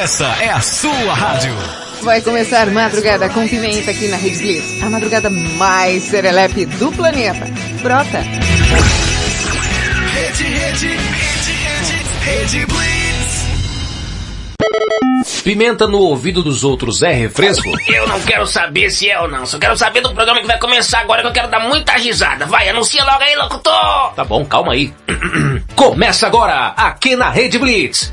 Essa é a sua rádio. Vai começar Madrugada com Pimenta aqui na Rede Blitz. A madrugada mais serelepe do planeta. Brota. Rede, rede, rede, rede, rede Blitz. Pimenta no ouvido dos outros é refresco? Eu não quero saber se é ou não. Só quero saber do programa que vai começar agora que eu quero dar muita risada. Vai, anuncia logo aí, locutor! Tá bom, calma aí. Começa agora, aqui na Rede Blitz.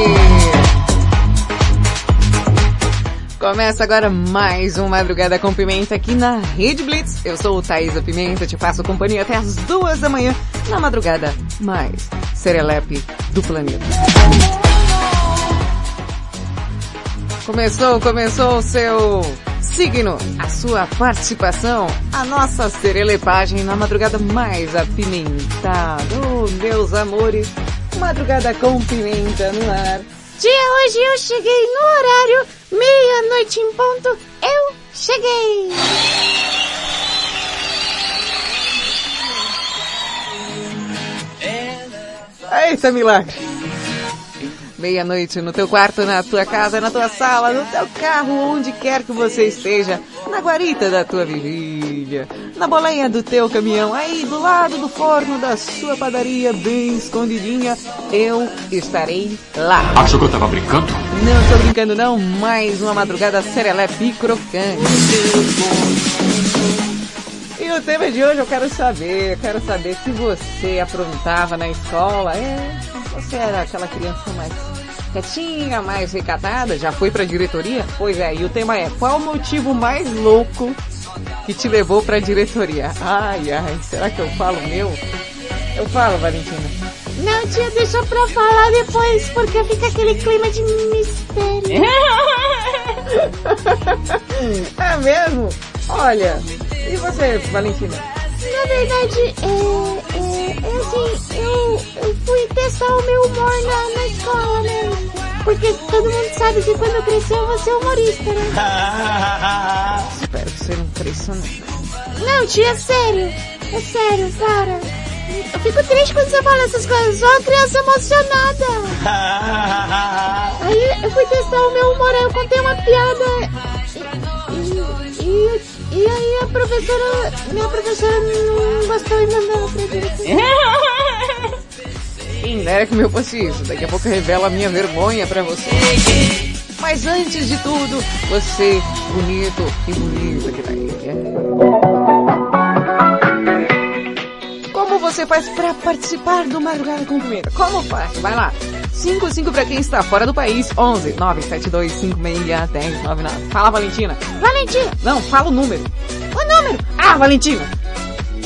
Começa agora mais um Madrugada com Pimenta aqui na Rede Blitz. Eu sou o Thaisa Pimenta, te faço companhia até as duas da manhã na madrugada mais serelepe do planeta. Começou, começou o seu signo, a sua participação, a nossa serelepagem na madrugada mais apimentada. Oh, meus amores, madrugada com pimenta no ar. Dia hoje eu cheguei no horário, meia-noite em ponto, eu cheguei. Eita milagre! Meia-noite no teu quarto, na tua casa, na tua sala, no teu carro, onde quer que você esteja, na guarita da tua na boleia do teu caminhão, aí do lado do forno da sua padaria, bem escondidinha, eu estarei lá. Achou que eu tava brincando? Não tô brincando não, mais uma madrugada serelepe e crocante. E o tema de hoje eu quero saber, eu quero saber se você aprontava na escola, é, você era aquela criança mais quietinha, mais recatada, já foi pra diretoria? Pois é, e o tema é, qual o motivo mais louco que te levou pra diretoria? Ai, ai, será que eu falo meu? Eu falo, Valentina. Não, tia, deixa pra falar depois, porque fica aquele clima de mistério. é mesmo? Olha, e você, Valentina? Na verdade, é, é, é assim, eu, eu fui testar o meu humor na, na escola, né? Porque todo mundo sabe que quando eu crescer eu vou ser humorista, né? Espero que você não cresça não. Não, tia, é sério. É sério, para. Eu fico triste quando você fala essas coisas. Sou uma criança emocionada. Aí eu fui testar o meu humor, aí eu contei uma piada. E, e, e aí a professora, minha professora não gostou e mandou pra direção. Quem dera que meu fosse isso. Daqui a pouco revela a minha vergonha pra você. Mas antes de tudo, você, bonito e bonita que tá aí. Como você faz pra participar do Madrugada com Pimenta? Como faz? Vai lá. 55 pra quem está fora do país, 11 972 56 10 99. Fala, Valentina. Valentina, Não, fala o número. o número. Ah, Valentina.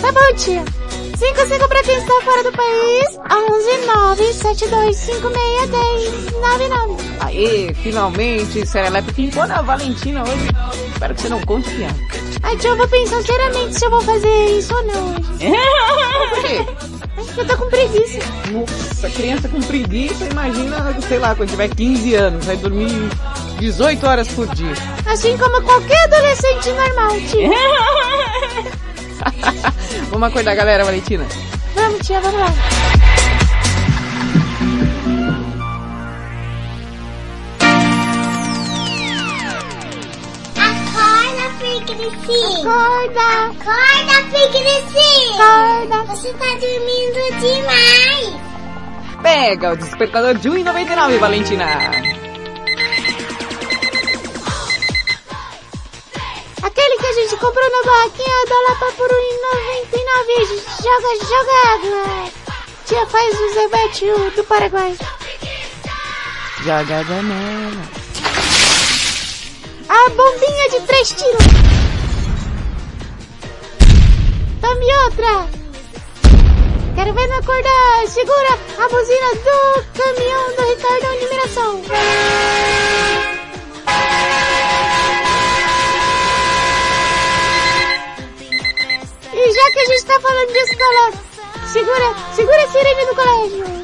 Tá bom, tia. 55 pra quem está fora do país. 11 972 56 10 99. Aê, finalmente, Serelepe pimpou na Valentina hoje. Espero que você não conte piada. Ai, tia, eu vou pensar seriamente se eu vou fazer isso ou não hoje. Por quê? Eu tô com preguiça. Nossa, criança com preguiça, imagina, sei lá, quando tiver 15 anos, vai dormir 18 horas por dia. Assim como qualquer adolescente normal, tia. Vamos acordar, galera, Valentina. Vamos, tia, vamos lá. Acorda, preguicinha. Acorda. Acorda, preguicinha. Acorda. Você tá dormindo demais. Pega o despertador de 1,99, Valentina. Aquele que a gente comprou na barraquinha da Lapa por 1,99. Joga, joga água. Tia, faz o Zebete do Paraguai. Joga a banana. A bombinha de três tiros! Tome outra! Quero ver me acordar! Segura a buzina do caminhão do Ricardo de Miração! E já que a gente tá falando disso, galera, segura, segura a sirene do colégio!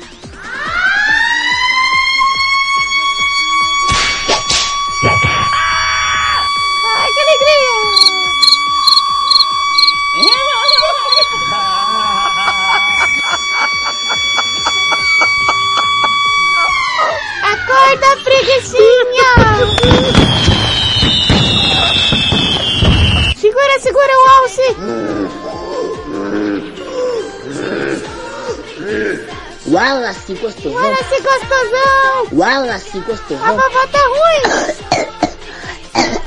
Preguiçinha! Segura, segura o alce! Wallace gostosão. Esse gostosão! Wallace A gostosão. vovó tá ruim!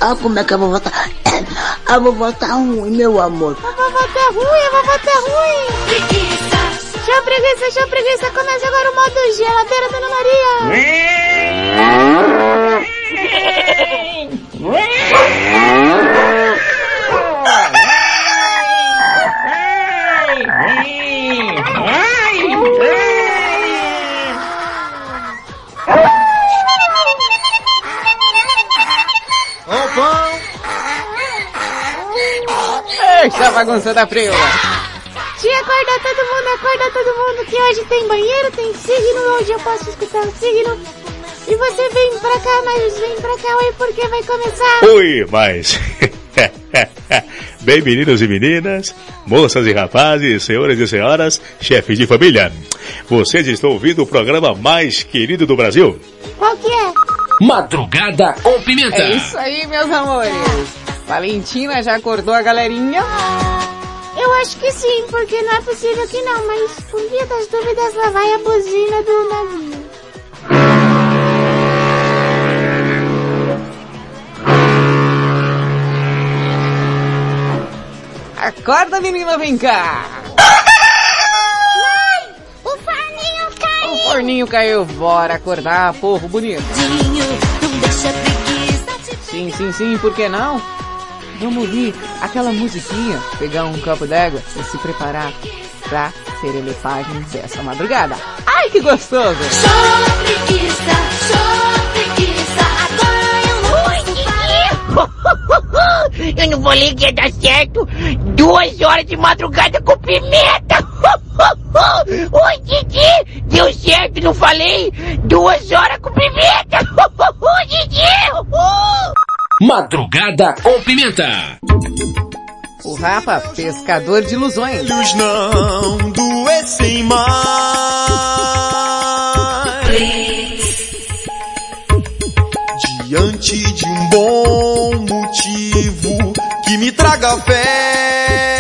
Olha como é que a vovó tá. A vovó tá ruim, meu amor. A vovó tá ruim, a vovó tá ruim! Show preguiça, show preguiça, começa agora o modo geladeira, Dona Maria! Essa bagunça da friola. Tia, acorda todo mundo, acorda todo mundo, que hoje tem banheiro, tem signo, hoje eu posso escutar o signo. E você vem pra cá, mas vem pra cá, oi, porque vai começar. Oi, mas. Bem, meninos e meninas, moças e rapazes, senhoras e senhoras, chefes de família. Vocês estão ouvindo o programa mais querido do Brasil? Qual que é? Madrugada com Pimenta. É isso aí, meus amores. Valentina já acordou a galerinha? Eu acho que sim, porque não é possível que não, mas por via das dúvidas lá vai a buzina do navio. Acorda, menina, vem cá. O forninho caiu! O forninho caiu. Bora acordar, povo bonito. Sim, sim, sim, por que não? Vamos ouvir aquela musiquinha, pegar um copo d'água e se preparar pra serelepagem dessa madrugada. Ai, que gostoso! Eu não falei que ia dar certo. Duas horas de madrugada com pimenta. Oi, Didi. Deu certo, não falei? Duas horas com pimenta. Didi. Madrugada com Pimenta. O Rafa, pescador de ilusões. Olhos não doecem mais. Diante de um bom motivo que me traga fé,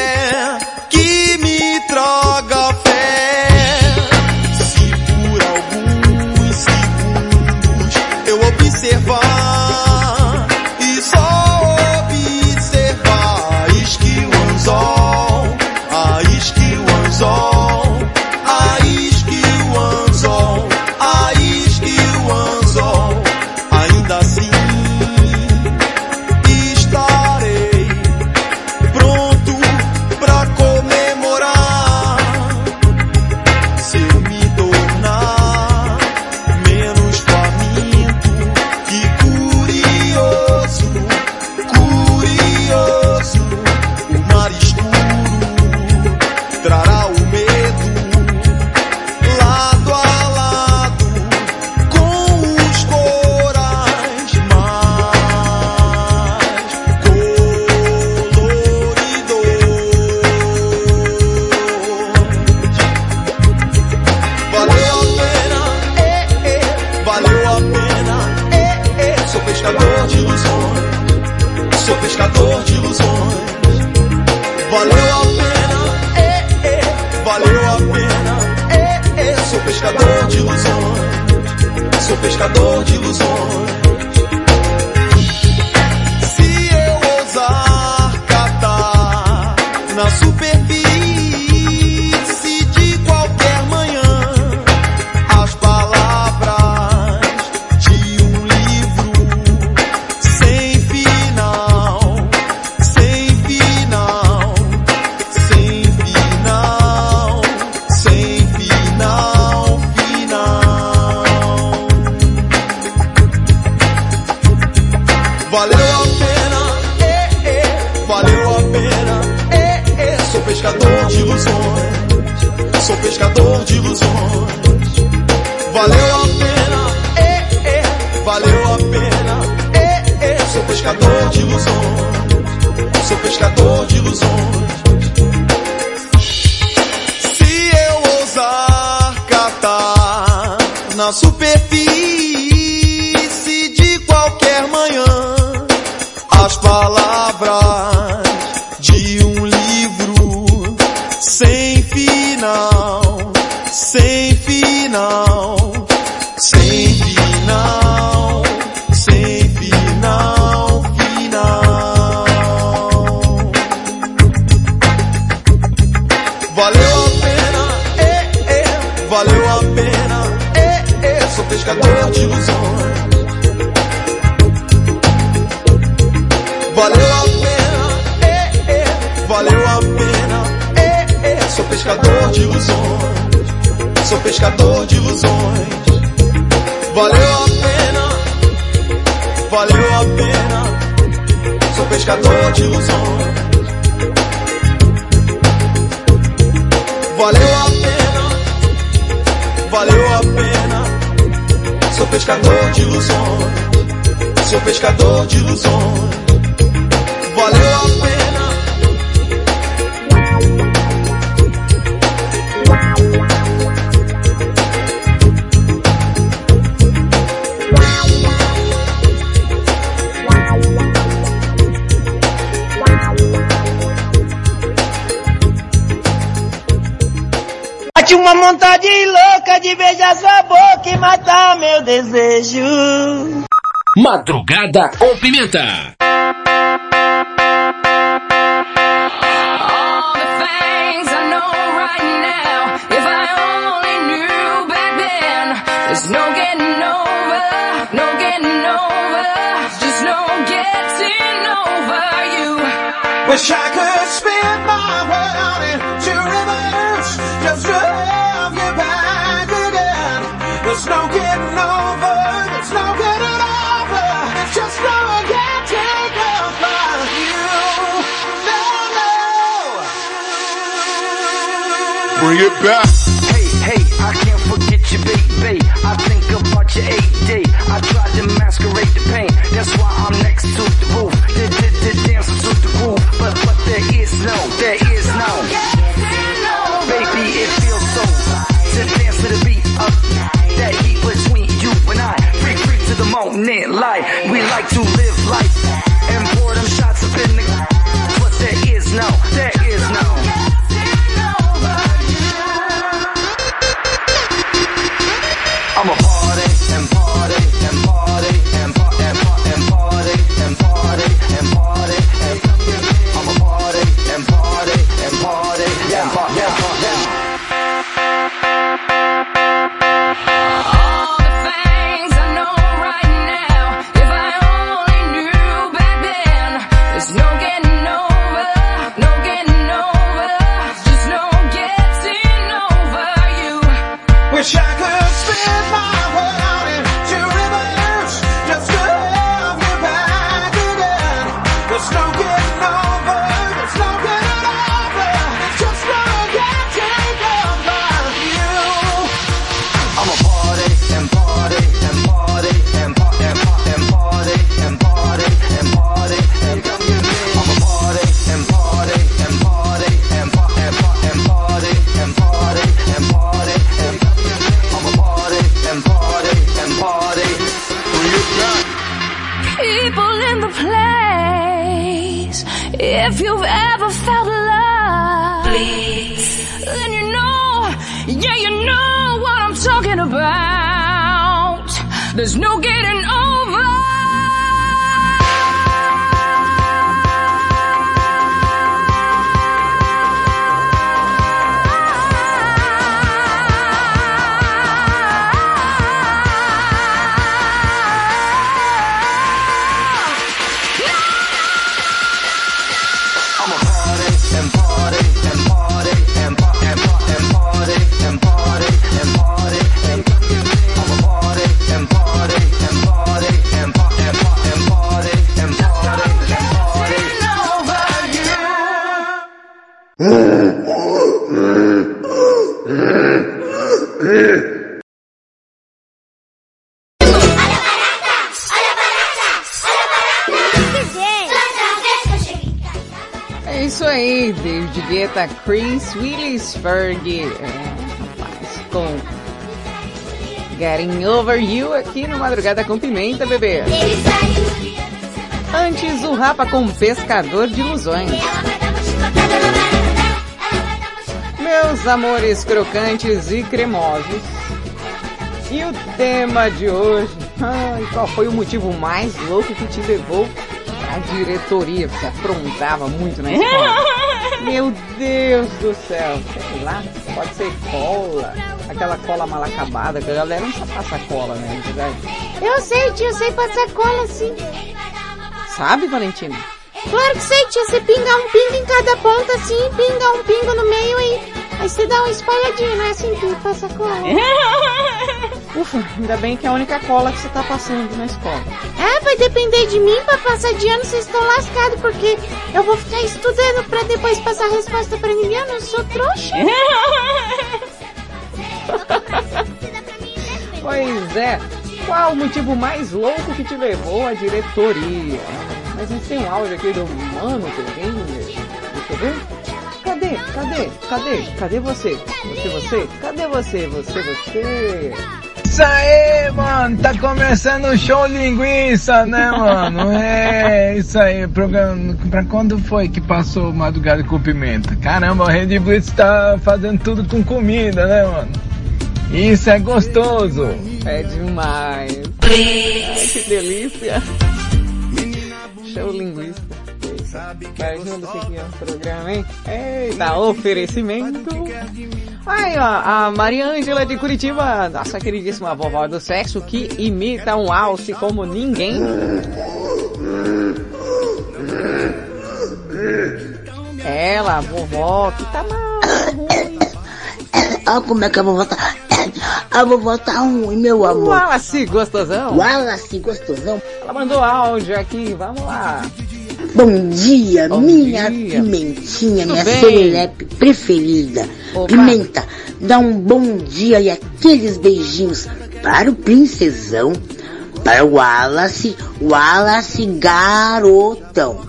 Valeu a pena, eh, eh, valeu a pena, eh, eh. Sou pescador de ilusões, sou pescador de ilusões. Valeu a pena, valeu a pena. Sou pescador de ilusões. Valeu a pena, valeu a pena. Sou pescador de ilusões, sou pescador de ilusões. Bate uma vontade louca de beijar sua boca e matar meu desejo. Madrugada com pimenta. There's no getting over, no getting over, just no getting over you. Wish I could spin. bring it back. Guetta, Chris Willis, Ferg, é, rapaz, com Getting Over You aqui no Madrugada com Pimenta, bebê. Antes o Rapa com Pescador de Ilusões. Meus amores crocantes e cremosos. E o tema de hoje, ai, qual foi o motivo mais louco que te levou à diretoria? Você aprontava muito na escola. Meu Deus do céu, sei lá, pode ser cola, aquela cola mal acabada, que a galera não só passa cola, né? Eu sei, tia, eu sei passar cola sim. Sabe, Valentina? Claro que sei, tia. Você pinga um pingo em cada ponta assim, pinga um pingo no meio e aí você dá uma espalhadinha, não é assim que passa cola? Ufa, ainda bem que é a única cola que você tá passando na escola. Ah, vai depender de mim pra passar de ano, vocês estão lascados, porque eu vou ficar estudando pra depois passar a resposta pra ninguém, eu não sou trouxa. Pois é. Qual o motivo mais louco que te levou à diretoria? Mas a gente tem um áudio aqui do Mano Terreiro. Deixa eu ver. Cadê? Cadê? Cadê? Cadê você? Você, você? Cadê você? Você, você? Isso aí, mano, tá começando o show linguiça, né, mano? É, isso aí, programa, pra quando foi que passou Madrugada com Pimenta? Caramba, o Red Blitz tá fazendo tudo com comida, né, mano? Isso é gostoso. É demais. Ai, que delícia. Show linguista. Vai junto que é o programa, hein? Eita, oferecimento. Aí, ó, a Maria Ângela de Curitiba, nossa queridíssima vovó do sexo, que imita um alce como ninguém. Ela, a vovó, que tá mal, ruim. Olha como é que a vovó tá. A vovó tá ruim, meu amor. Wallace gostosão. Wallace gostosão. Ela mandou áudio aqui, vamos lá. Bom dia, Bom minha dia. pimentinha, Tudo minha bem? serelepe preferida. Opa. Pimenta, dá um bom dia e aqueles beijinhos para o princesão, para o Wallace, Wallace garotão.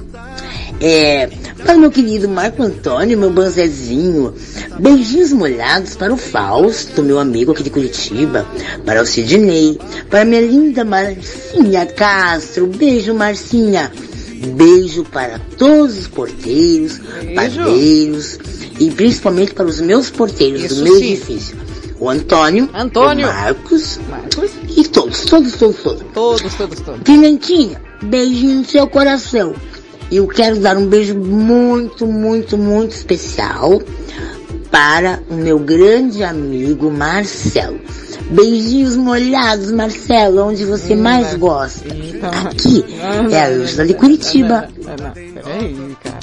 É, para o meu querido Marco Antônio, meu banzezinho. Beijinhos molhados para o Fausto, meu amigo aqui de Curitiba. Para o Sidney. Para minha linda Marcinha Castro. Beijo, Marcinha. Beijo para todos os porteiros, padeiros e principalmente para os meus porteiros Isso do meu sim. edifício. O Antônio, Antônio. o Marcos, Marcos. e todos, todos, todos, todos. Todos, todos, todos. Pimentinha, beijinho no seu coração. E eu quero dar um beijo muito, muito, muito especial para o meu grande amigo Marcelo. Beijinhos molhados, Marcelo, onde você mais gosta. Aqui é a Ângela de Curitiba. Peraí, cara.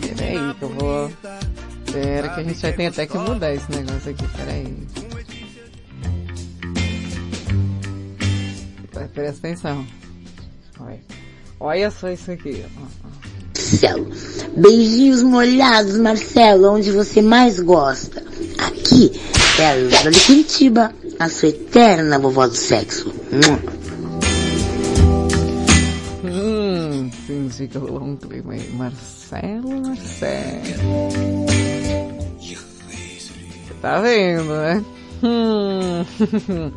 Peraí que eu vou... Pera que a gente vai ter até que mudar esse negócio aqui, peraí. Presta atenção. Olha. Olha só isso aqui. ó. Marcelo. Beijinhos molhados, Marcelo, onde você mais gosta. Aqui é a Ângela de Curitiba, a sua eterna vovó do sexo. Hum, significa um clima aí. Marcelo, Marcelo. Você tá vendo, né? Hum.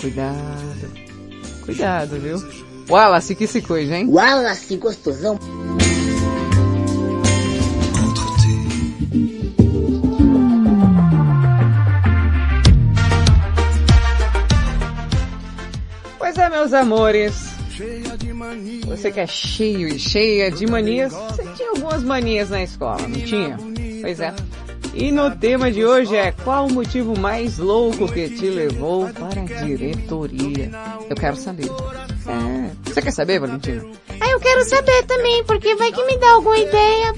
Cuidado. Cuidado, viu? Wallace, que se cuide, hein? Wallace gostosão. Pois é, meus amores. Você que é cheio e cheia de manias, você tinha algumas manias na escola, não tinha? Pois é. E no tema de hoje é qual o motivo mais louco que te levou para a diretoria? Eu quero saber. É. Você quer saber, Valentina? Ah, eu quero saber também, porque vai que me dá alguma ideia,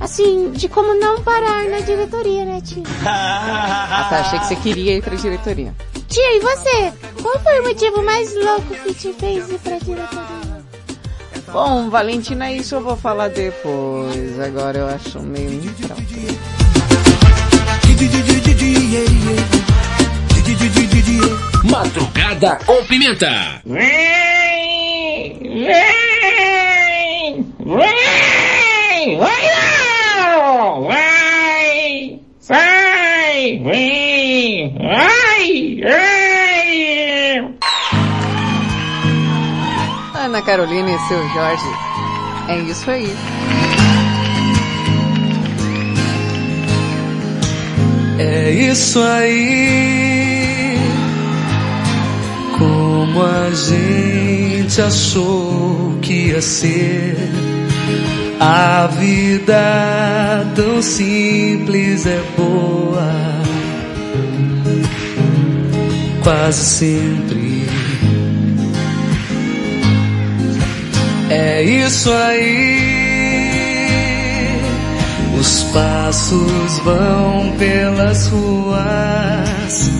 assim, de como não parar na diretoria, né, tia? Ah, tá, achei que você queria ir para a diretoria. Tia, e você? Qual foi o motivo mais louco que te fez ir pra diretoria? Bom, Valentina, isso eu vou falar depois. Agora eu acho meio impróprio. Madrugada com Pimenta. Vem! Vem! Vem! Ai, ai. Ana Carolina e seu Jorge. É isso aí. É isso aí. Como a gente achou que ia ser. A vida tão simples é boa. Quase sempre. É isso aí. Os passos vão pelas ruas.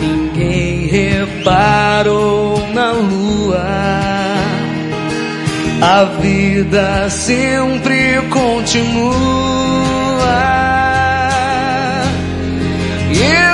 Ninguém reparou na lua. A vida sempre continua. E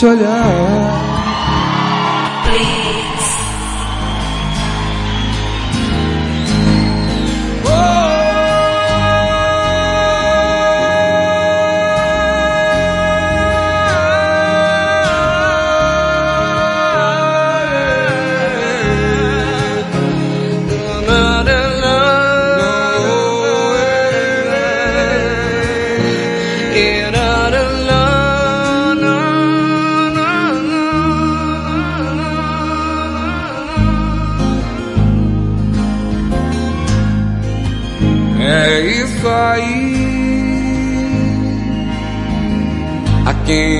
te olhar.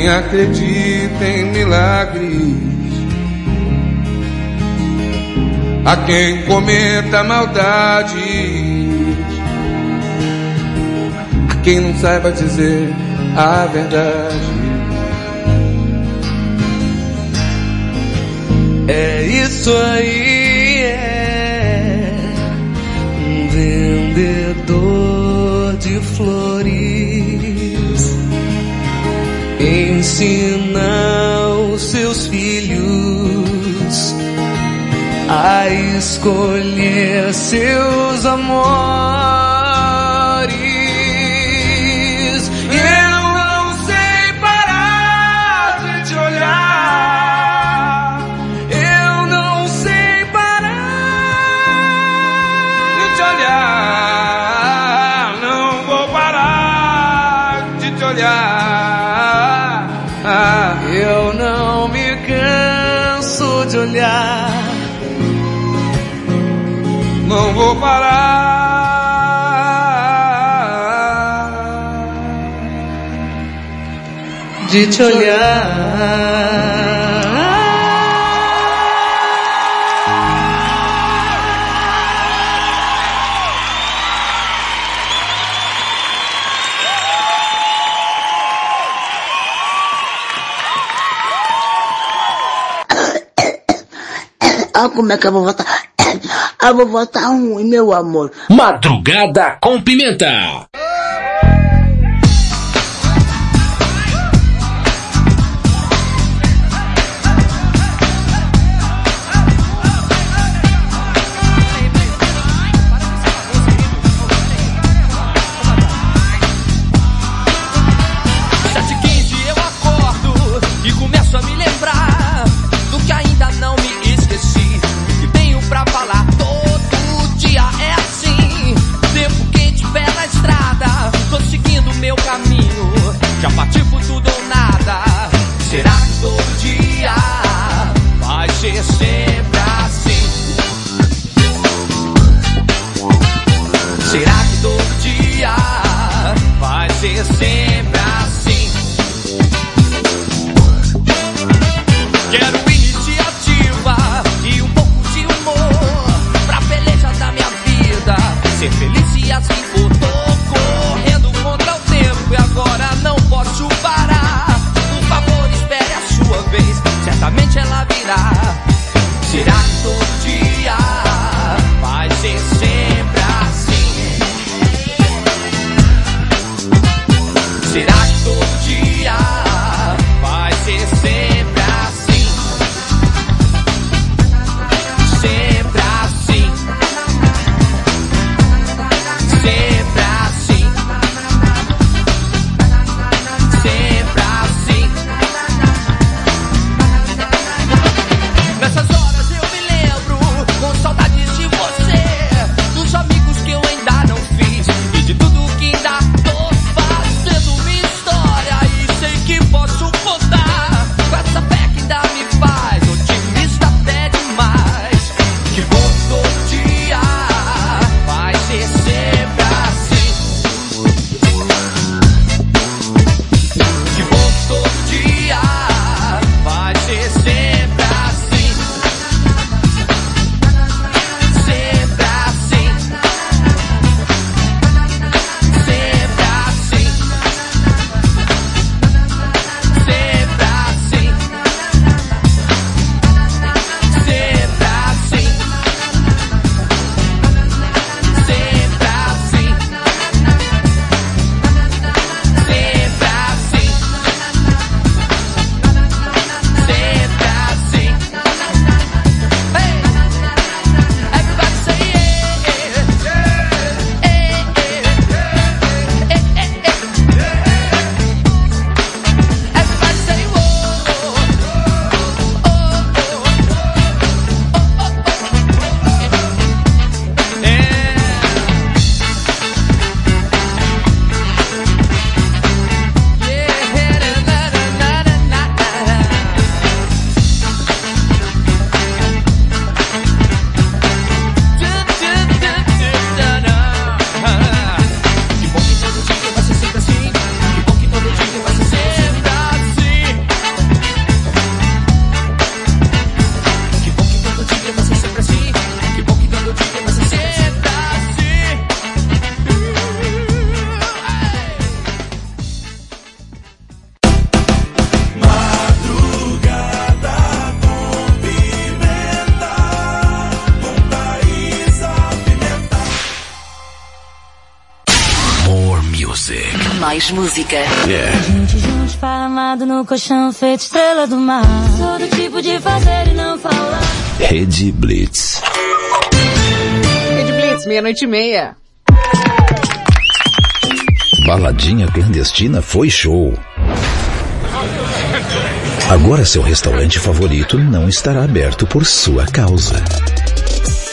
Quem acredita em milagres, a quem cometa maldades, a quem não saiba dizer a verdade. É isso aí, ensina os seus filhos a escolher seus amores. De te olhar. Ah, como é que eu vou votar? Ah, vou votar um, meu amor. Madrugada com Pimenta. Mais música. Yeah. A gente junto esparramado no colchão feito estrela do mar. Sou do tipo de fazer e não falar. Rede Blitz. Rede Blitz, meia-noite e meia. Baladinha clandestina foi show. Agora seu restaurante favorito não estará aberto por sua causa.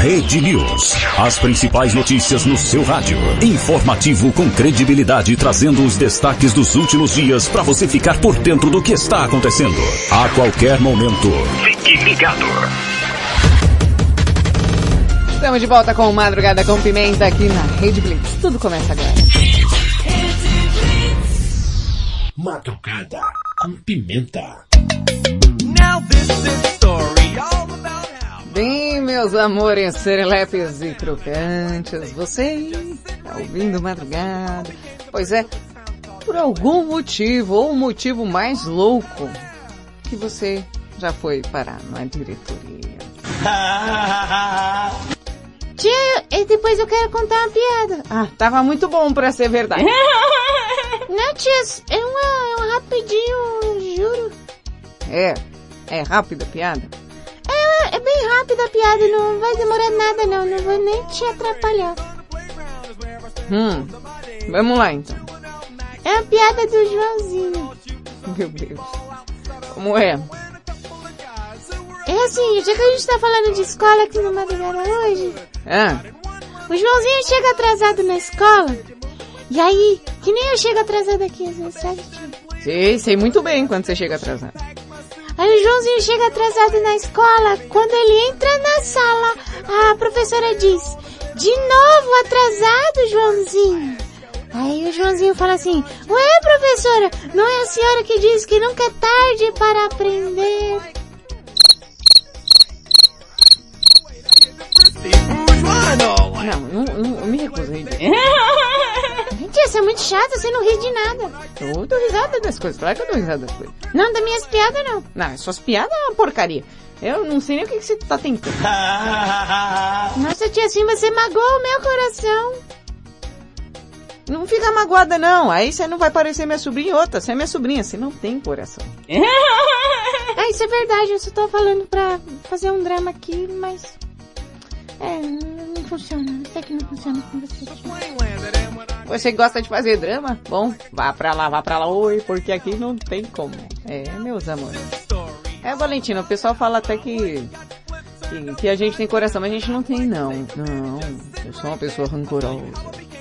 Rede News. As principais notícias no seu rádio. Informativo com credibilidade, trazendo os destaques dos últimos dias para você ficar por dentro do que está acontecendo. A qualquer momento. Fique ligado. Estamos de volta com Madrugada com Pimenta aqui na Rede Blitz. Tudo começa agora. Madrugada com pimenta. Now this is story all about Bem, meus amores serelepes e crocantes, você está ouvindo madrugada? Pois é, por algum motivo, ou um motivo mais louco, que você já foi parar na diretoria. Tia, e depois eu quero contar uma piada. Ah, tava muito bom pra ser verdade. Não, tia, é uma, é um rapidinho, juro. É, é rápida a piada? É, é bem rápida a piada, não vai demorar nada não, não vou nem te atrapalhar. Hum, vamos lá então. É a piada do Joãozinho. Meu Deus. Como é? É assim, já que a gente tá falando de escola aqui no Madrugada hoje, Ah, o Joãozinho chega atrasado na escola, e aí, que nem eu chego atrasado aqui às vezes, sabe, sei, sei muito bem quando você chega atrasado. Aí o Joãozinho chega atrasado na escola, quando ele entra na sala, a professora diz, de novo atrasado, Joãozinho. Aí o Joãozinho fala assim, ué professora, não é a senhora que diz que nunca é tarde para aprender? Não, não, não eu me recuso. Tia, você é muito chata, você não ri de nada. Eu dou risada das coisas, claro que eu dou risada das coisas. Não, das minhas piadas não. Não, suas piadas é uma porcaria. Eu não sei nem o que, que você tá tentando. Nossa tia, assim você magoou o meu coração. Não fica magoada não, aí você não vai parecer minha sobrinha e outra, você é minha sobrinha, você não tem coração. É, isso é verdade, eu só tô falando pra fazer um drama aqui, mas... É, não, funciona, sei que não funciona com você. Você gosta de fazer drama? Bom, vá pra lá, vá pra lá, oi, porque aqui não tem como. É, meus amores. É, Valentina, o pessoal fala até que, que, que a gente tem coração, mas a gente não tem não. Não, eu sou uma pessoa rancorosa.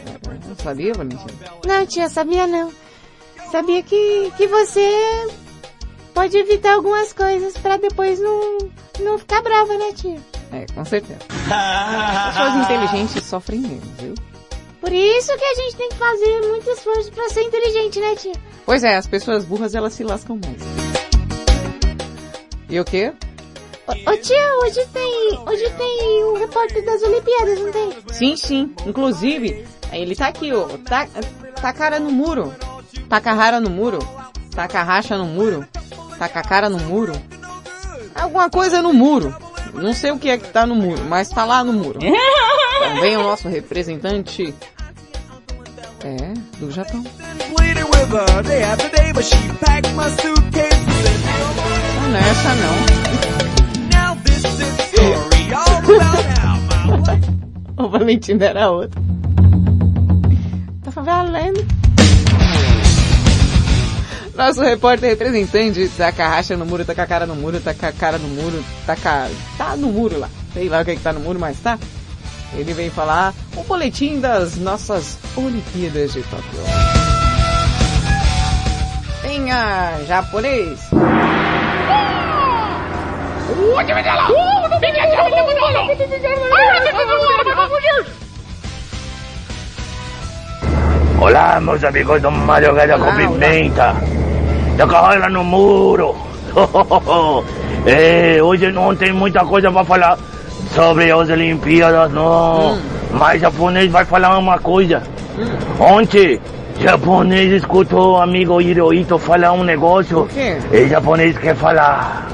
É, Sabia, Valentina? Não, tia, sabia não. Sabia que, que você pode evitar algumas coisas pra depois não, não ficar brava, né, tia? É, com certeza. Pessoas inteligentes sofrem menos, viu? Por isso que a gente tem que fazer muito esforço pra ser inteligente, né, tia? Pois é, as pessoas burras elas se lascam mais. E o quê? Ô, ô, tia, hoje tem, hoje tem o repórter das Olimpíadas, não tem? Sim, sim. Inclusive, ele tá aqui, ó. Tá, tá cara no muro. Taca a rara no muro. Taca a racha no muro. Taca a cara no muro. Alguma coisa no muro. Não sei o que é que tá no muro, mas tá lá no muro. Também o nosso representante. É, do Japão. Said, Não, é essa não. O Valentino era outro. Tava valendo. Nosso repórter representante tá com a racha no muro, tá com a cara no muro, tá com a cara no muro, tá com a... tá no muro lá. Sei lá o que, é que tá no muro, mas tá. Ele veio falar um boletim das nossas Olimpíadas de Tóquio. Tenha japonês. Olá, meus amigos do Madrugada com Pimenta. Tá carrega no muro. é, hoje não tem muita coisa pra falar sobre as Olimpíadas, não. Mas japonês vai falar uma coisa. Ontem, japonês escutou o amigo Hirohito falar um negócio. quê? E japonês quer falar.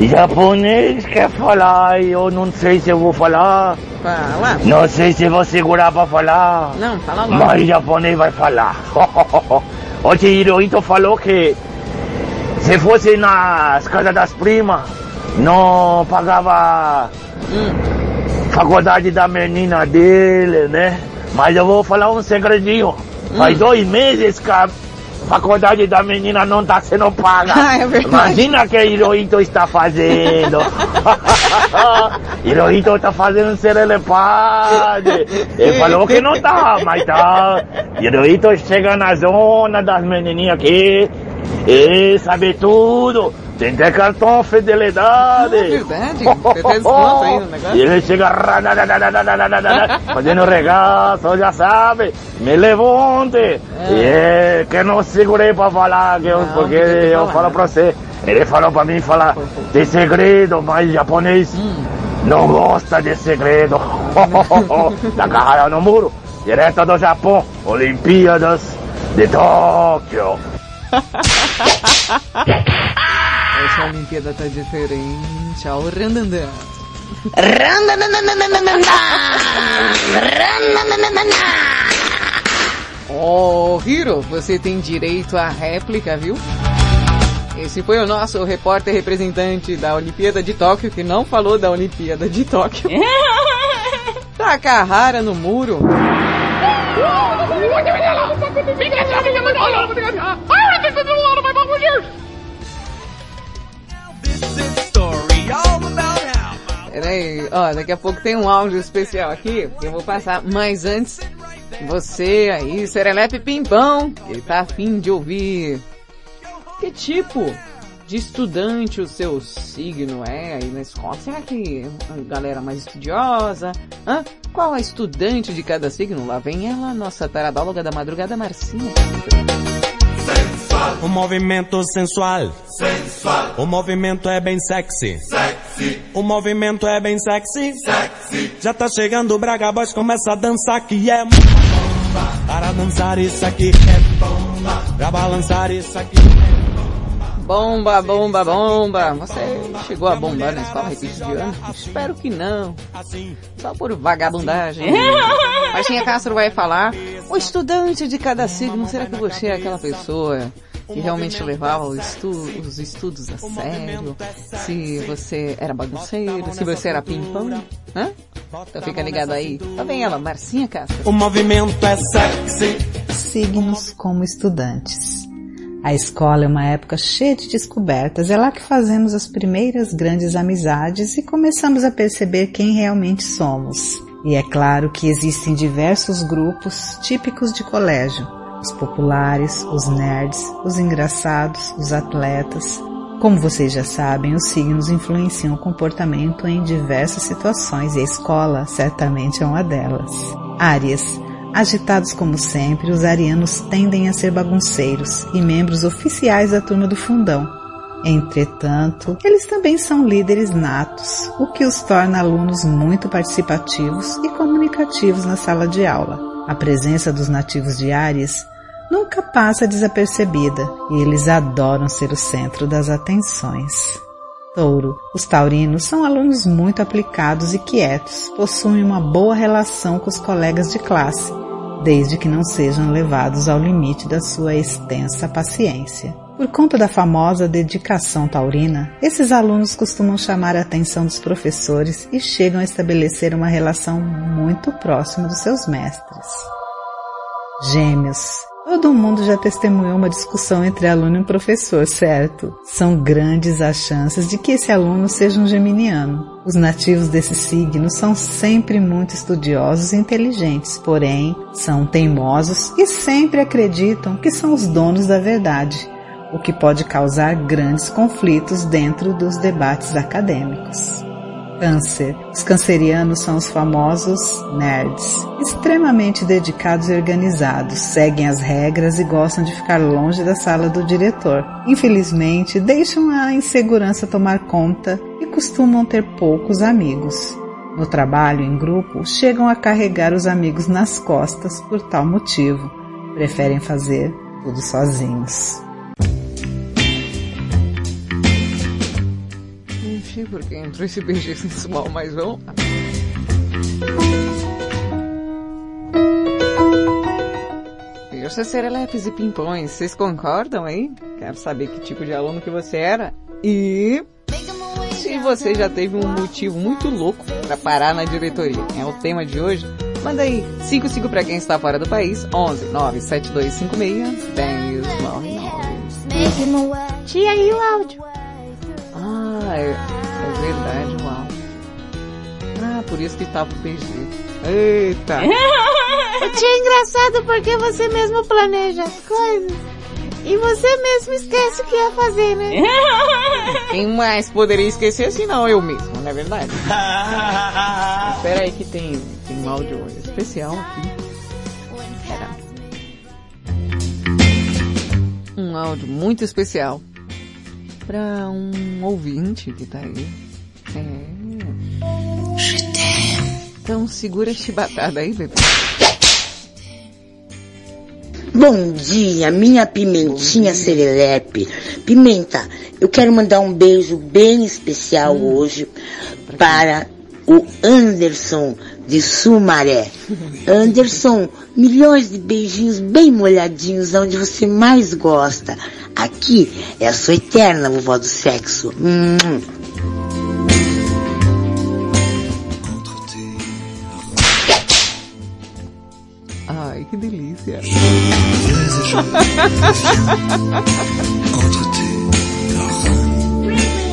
Japonês quer falar, e eu não sei se eu vou falar. Fala. Não sei se vou segurar pra falar. Não, fala logo. Mas japonês vai falar. Ontem Hirohito falou que se fosse nas casas das primas, não pagava faculdade da menina dele, né? Mas eu vou falar um segredinho. Faz dois meses que a faculdade da menina não está sendo paga. Ah, é. Imagina que Hirohito está fazendo. Hirohito está fazendo serelepade. Ele falou que não tá, mas tá. Hirohito chega na zona das menininhas aqui e sabe tudo. Tem até cartão fidelidade. É verdade. Tem até desconto aí no negócio. E ele chega fazendo regaço, já sabe. Me levante. É. E que não segurei pra falar, que eu, porque não eu falo né? pra você. Ele falou pra mim falar de segredo, mas japonês hum. não gosta de segredo. da carreira no muro, direto do Japão, Olimpíadas de Tóquio. Essa Olimpíada tá diferente. Ó, o Randandã. Oh, Hiro, você tem direito à réplica, viu? Esse foi o nosso repórter representante da Olimpíada de Tóquio, que não falou da Olimpíada de Tóquio. Takahara no muro. Peraí, ó, daqui a pouco tem um áudio especial aqui que eu vou passar. Mas antes, você aí, Serelepe Pimpão, ele tá afim de ouvir que tipo de estudante o seu signo é aí na escola? Será que a galera mais estudiosa? Hã? Qual a estudante de cada signo? Lá vem ela, nossa taradóloga da madrugada, Marcinha. O movimento sensual. Sensual. O movimento é bem sexy. Sexy. O movimento é bem sexy. Sexy. Já tá chegando o Braga Boys, começa a dançar que é bomba. Para dançar isso aqui é bomba. Pra balançar isso aqui Bomba, bomba, bomba. Você chegou a bombar na escola repite de ano? Espero que não. Só por vagabundagem. Marcinha Castro vai falar. O estudante de cada signo, será que você é aquela pessoa que realmente levava os, estu os estudos a sério? Se você era bagunceiro, se você era pimpão? Hã? Então fica ligado aí. Tá bem ela, Marcinha Castro. O movimento é sexy. Signos como estudantes. A escola é uma época cheia de descobertas, é lá que fazemos as primeiras grandes amizades e começamos a perceber quem realmente somos. E é claro que existem diversos grupos típicos de colégio: os populares, os nerds, os engraçados, os atletas. Como vocês já sabem, os signos influenciam o comportamento em diversas situações e a escola certamente é uma delas. Áries. Agitados como sempre, os arianos tendem a ser bagunceiros e membros oficiais da turma do fundão. Entretanto, eles também são líderes natos, o que os torna alunos muito participativos e comunicativos na sala de aula. A presença dos nativos de Áries nunca passa desapercebida e eles adoram ser o centro das atenções. Touro. Os taurinos são alunos muito aplicados e quietos, possuem uma boa relação com os colegas de classe, desde que não sejam levados ao limite da sua extensa paciência. Por conta da famosa dedicação taurina, esses alunos costumam chamar a atenção dos professores e chegam a estabelecer uma relação muito próxima dos seus mestres. Gêmeos. Todo mundo já testemunhou uma discussão entre aluno e professor, certo? São grandes as chances de que esse aluno seja um geminiano. Os nativos desse signo são sempre muito estudiosos e inteligentes, porém são teimosos e sempre acreditam que são os donos da verdade, o que pode causar grandes conflitos dentro dos debates acadêmicos. Câncer. Os cancerianos são os famosos nerds, extremamente dedicados e organizados, seguem as regras e gostam de ficar longe da sala do diretor. Infelizmente, deixam a insegurança tomar conta e costumam ter poucos amigos. No trabalho em grupo, chegam a carregar os amigos nas costas por tal motivo. Preferem fazer tudo sozinhos. Sei porque entrou esse beijo sensual, mas vamos lá. seus serelepes e pimpões, vocês concordam aí? Quero saber que tipo de aluno que você era e se você já teve um motivo muito louco para parar na diretoria. É o tema de hoje. Manda aí 55 para quem está fora do país, 11 97256 1099. Tia, e o áudio? Ah, é, por isso que estava perdido. Eita! O é engraçado porque você mesmo planeja as coisas. E você mesmo esquece o que ia fazer, né? Quem mais poderia esquecer se não eu mesmo, não é verdade? Espera aí que tem, tem um áudio especial aqui. Espera. Um áudio muito especial para um ouvinte que tá aí. É. Então segura a chibatada aí, bebê. Bom dia, minha pimentinha serelepe. Pimenta, eu quero mandar um beijo bem especial hoje para o Anderson de Sumaré. Anderson, milhões de beijinhos bem molhadinhos onde você mais gosta. Aqui é a sua eterna vovó do sexo. Hum. Que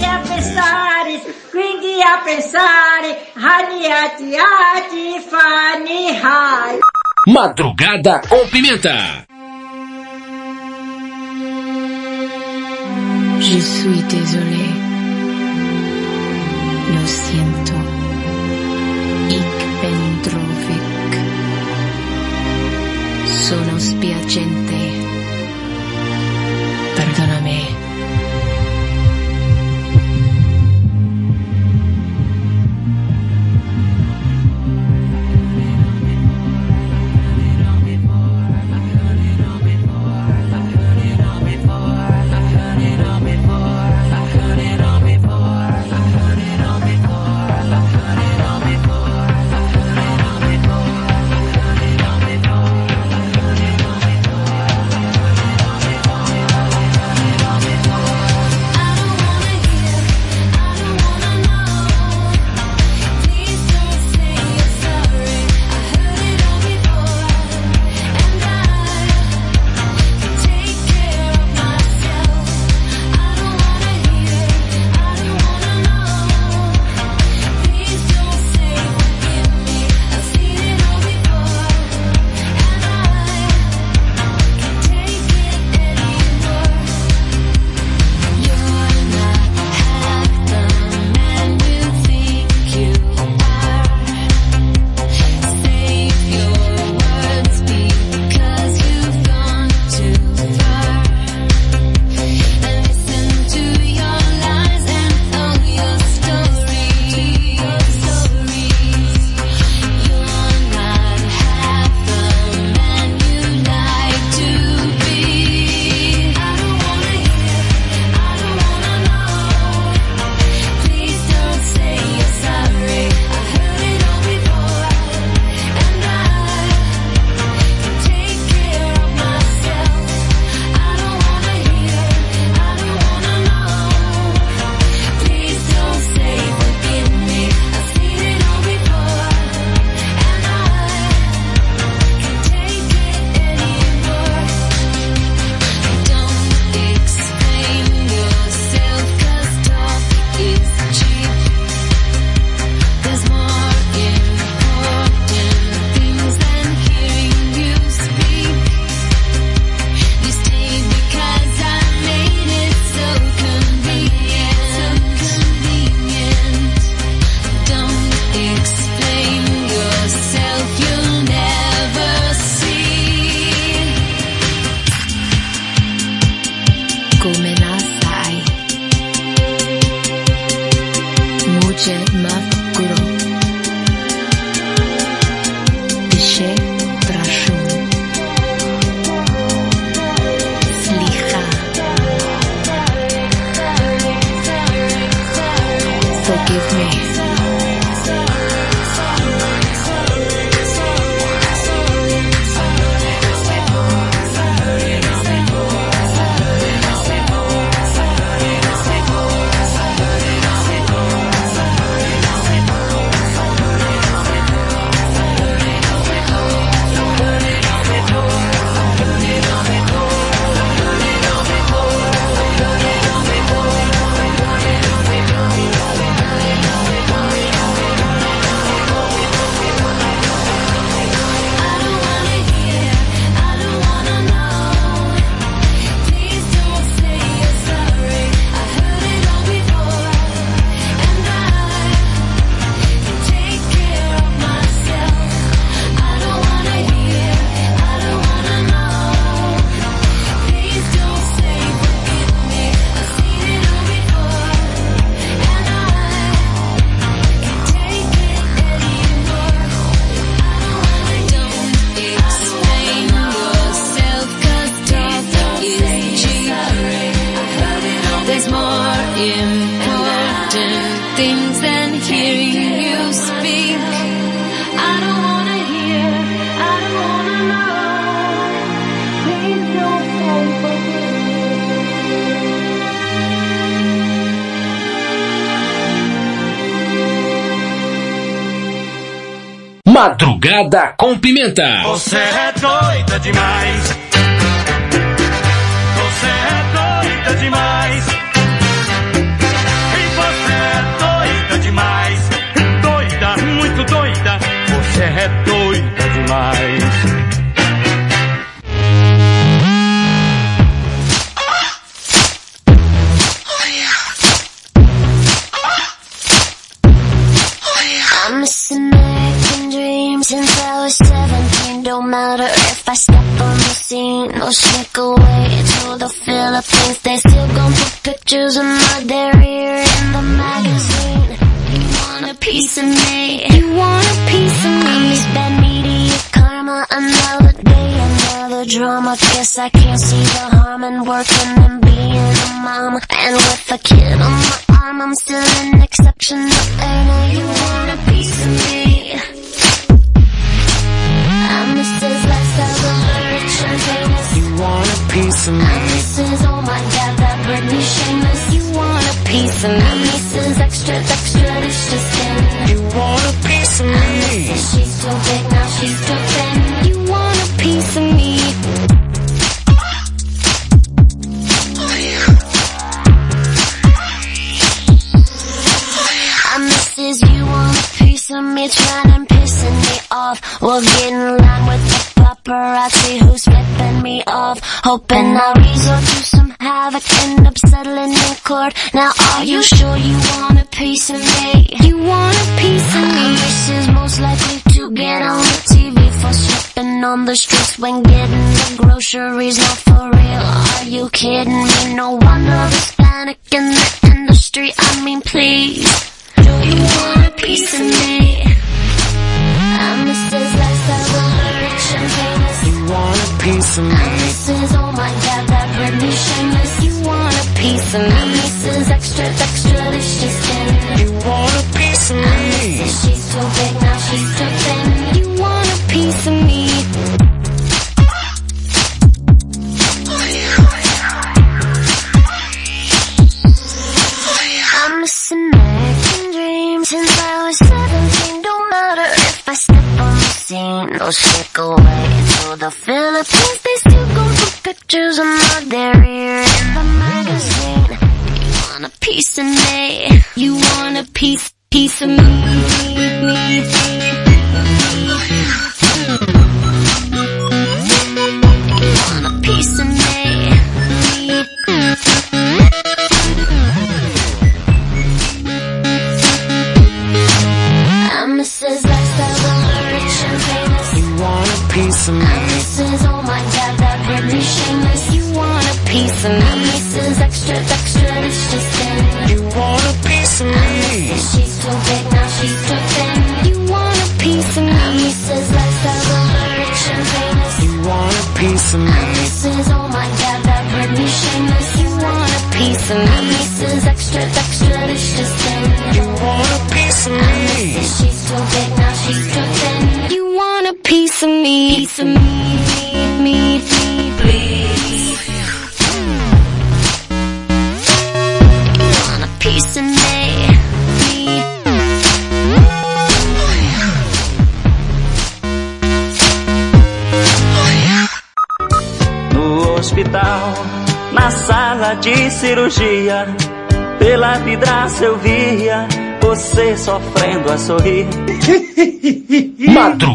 a pensare, quindi a pensare, hani ati fani hai. Madrugada com pimenta. Je suis désolé. Lo Sono spiacente. Perdóname. Madrugada com Pimenta. Você é doida demais. If I kid on my arm, I'm still an exception.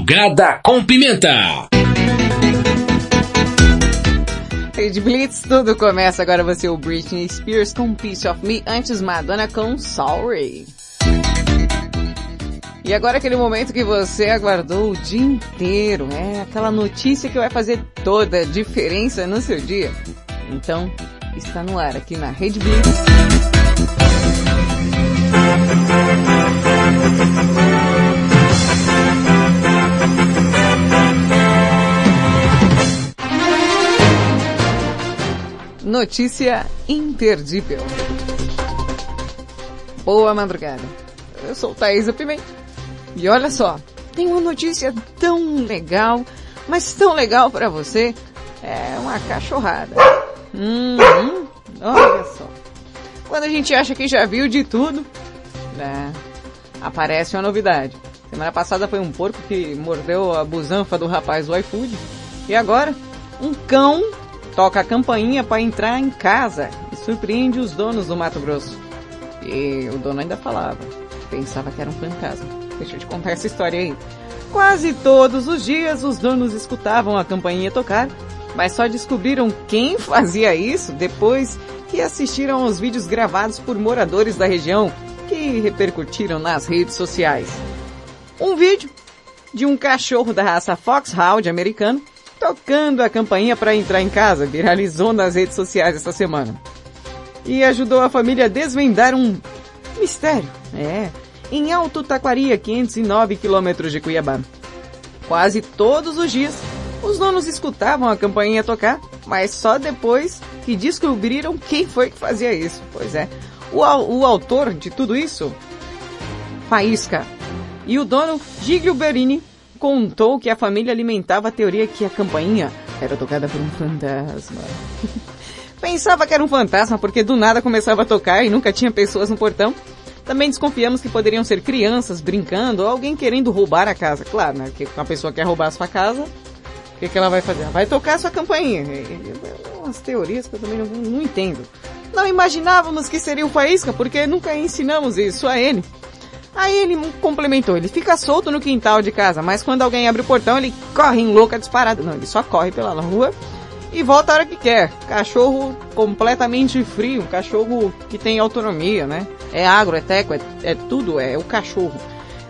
Madrugada com Pimenta. De Blitz, tudo começa. Agora você o Britney Spears com Piece of Me, antes Madonna com Sorry. E agora aquele momento que você aguardou o dia inteiro, é aquela notícia que vai fazer toda a diferença no seu dia. Então, está no ar aqui na Rede Blitz. Notícia imperdível. Boa madrugada. Eu sou Thaisa Pimenta. E olha só, tem uma notícia tão legal, mas tão legal para você. É uma cachorrada. Hum, hum, olha só. Quando a gente acha que já viu de tudo, né, aparece uma novidade. Semana passada foi um porco que mordeu a busanfa do rapaz do iFood. E agora, um cão toca a campainha para entrar em casa e surpreende os donos do Mato Grosso. E o dono ainda falava, pensava que era um fantasma. Deixa eu te contar essa história aí. Quase todos os dias os donos escutavam a campainha tocar, mas só descobriram quem fazia isso depois que assistiram aos vídeos gravados por moradores da região que repercutiram nas redes sociais. Um vídeo de um cachorro da raça Foxhound americano tocando a campainha para entrar em casa viralizou nas redes sociais essa semana. E ajudou a família a desvendar um mistério. É, em Alto Taquaria, 509 quilômetros de Cuiabá. Quase todos os dias, os donos escutavam a campainha tocar, mas só depois que descobriram quem foi que fazia isso. Pois é, o, o autor de tudo isso, Faísca, e o dono, Giglio Berini, contou que a família alimentava a teoria que a campainha era tocada por um fantasma. Pensava que era um fantasma porque do nada começava a tocar e nunca tinha pessoas no portão. Também desconfiamos que poderiam ser crianças brincando ou alguém querendo roubar a casa. Claro, né? Uma pessoa quer roubar a sua casa, o que, que ela vai fazer? Vai tocar a sua campainha. Umas teorias que eu também não, não entendo. Não imaginávamos que seria o Faísca porque nunca ensinamos isso a ele. Aí ele complementou, ele fica solto no quintal de casa, mas quando alguém abre o portão, ele corre em louca disparada. Não, ele só corre pela rua e volta a hora que quer. Cachorro completamente frio, cachorro que tem autonomia, né? É agro, é teco, é, é tudo, é o cachorro.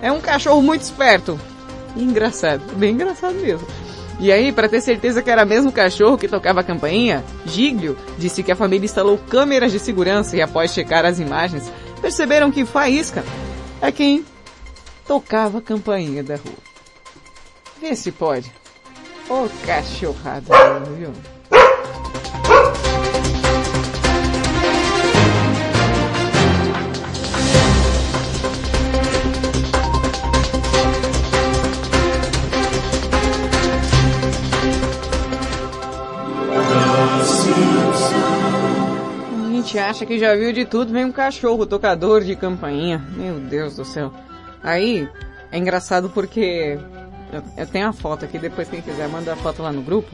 É um cachorro muito esperto. Engraçado, bem engraçado mesmo. E aí, para ter certeza que era mesmo o cachorro que tocava a campainha, Giglio disse que a família instalou câmeras de segurança e após checar as imagens, perceberam que Faísca é quem tocava a campainha da rua. Vê se pode. Ô oh, cachorrada, viu? Gente acha que já viu de tudo, vem um cachorro tocador de campainha. Meu Deus do céu. Aí, é engraçado porque eu, eu tenho a foto aqui, depois quem quiser manda a foto lá no grupo.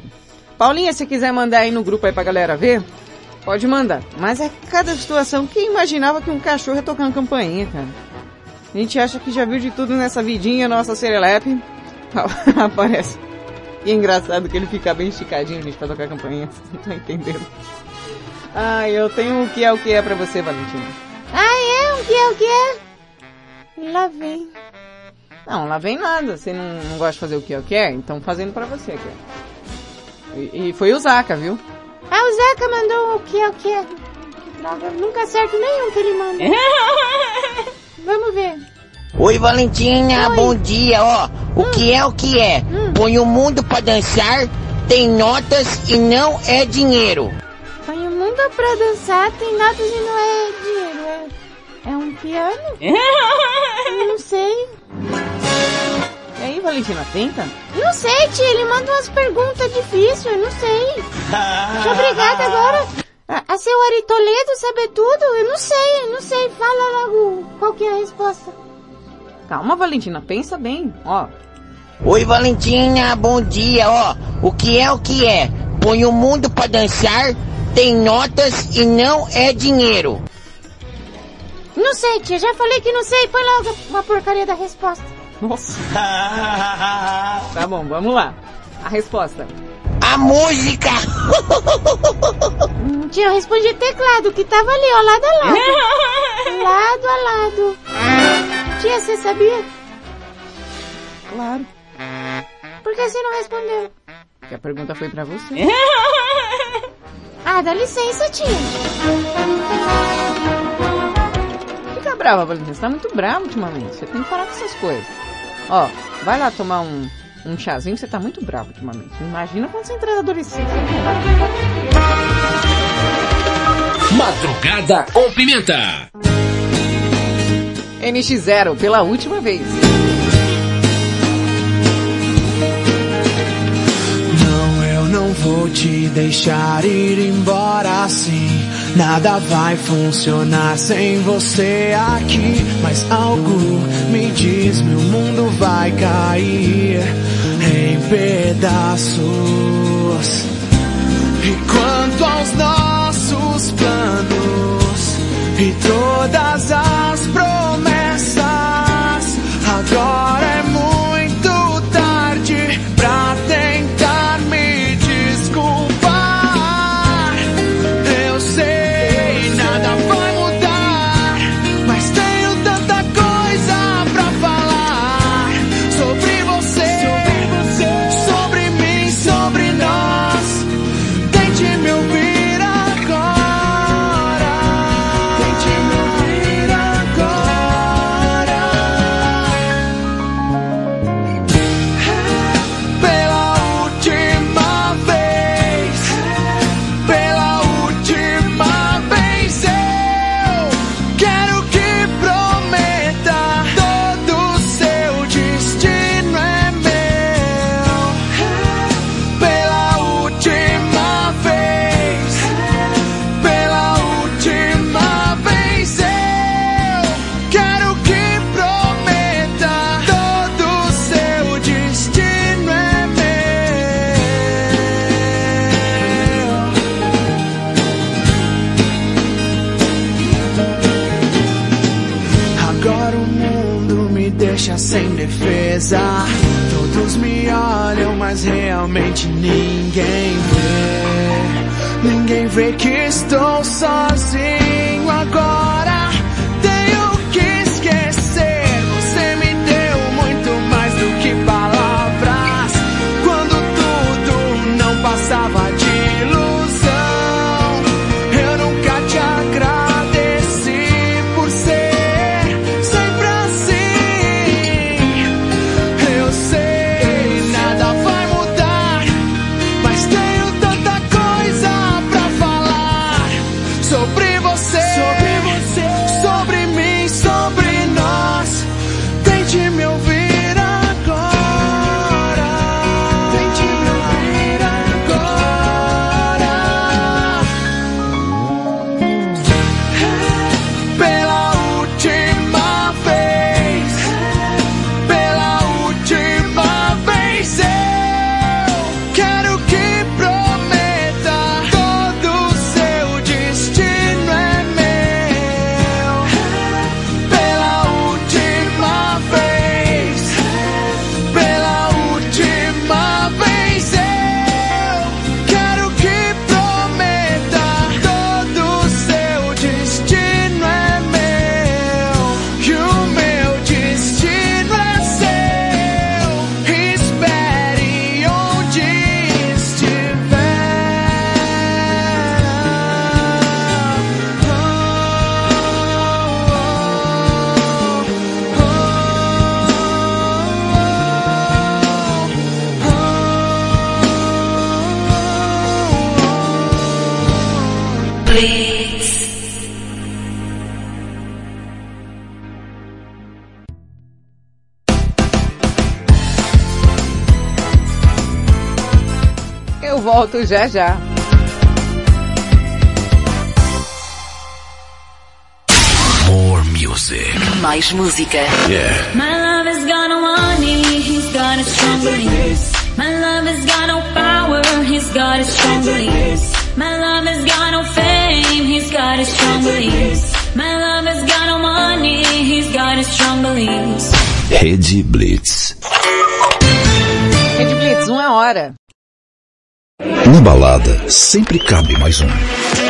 Paulinha, se quiser mandar aí no grupo aí pra galera ver, pode mandar. Mas é cada situação. Quem imaginava que um cachorro ia tocar uma campainha, cara? A gente acha que já viu de tudo nessa vidinha, nossa serelepe. Aparece. E é engraçado que ele fica bem esticadinho, gente, pra tocar campainha. Vocês não entendendo. Ah, eu tenho o que é o que é pra você, Valentina. Ah, é? O que é o que é? Lá vem. Não, lá vem nada. Você não, não gosta de fazer o que é o que é? Então fazendo pra você aqui. E, e foi o Zaca, viu? Ah, o Zeca mandou o que é o que é. Que droga, eu nunca acerto nenhum que ele manda. Vamos ver. Oi, Valentina, Oi. bom dia, ó. O que é o que é? Põe o mundo pra dançar, tem notas e não é dinheiro. Põe o mundo pra dançar, tem notas e não é dinheiro. É, é um piano? não sei. E aí, Valentina, tenta? Não sei, tia, ele manda umas perguntas difíceis, eu não sei. Muito obrigada agora. A, a seu Ari Toledo saber tudo? Eu não sei, eu não sei. Fala logo qual que é a resposta. Calma, Valentina, pensa bem. Ó, Oi, Valentina, bom dia, ó. O que é o que é? Põe o mundo pra dançar, tem notas e não é dinheiro. Não sei, tia, já falei que não sei. Põe logo uma porcaria da resposta. Nossa. tá bom, vamos lá. A resposta. A música! Hum, tia, eu respondi teclado, que tava ali, ó, lado a lado. lado a lado. Tia, você sabia? Claro. Por que você não respondeu? Que a pergunta foi pra você. Ah, dá licença, tia. Fica brava, Valentina. Você tá muito brava ultimamente. Você tem que parar com essas coisas. Ó, vai lá tomar um, um chazinho. Você tá muito bravo ultimamente. Imagina quando você entrar na adolescência. Madrugada com Pimenta. NX0 pela última vez. Não, vou te deixar ir embora assim. Nada vai funcionar sem você aqui. Mas algo me diz: meu mundo vai cair em pedaços. E quanto aos nossos planos e todas as defesa. Todos me olham, mas realmente ninguém vê. Ninguém vê que estou sozinho agora. Já já. More music. Mais música. Yeah. My love has got no money, he's got a strong beliefs. My love has got no power, he's got a strong beliefs. My love has got no fame, he's got a strong beliefs. My love has got no money, he's got a strong beliefs. Rede Blitz. Rede Blitz, uma hora. Balada, sempre cabe mais um.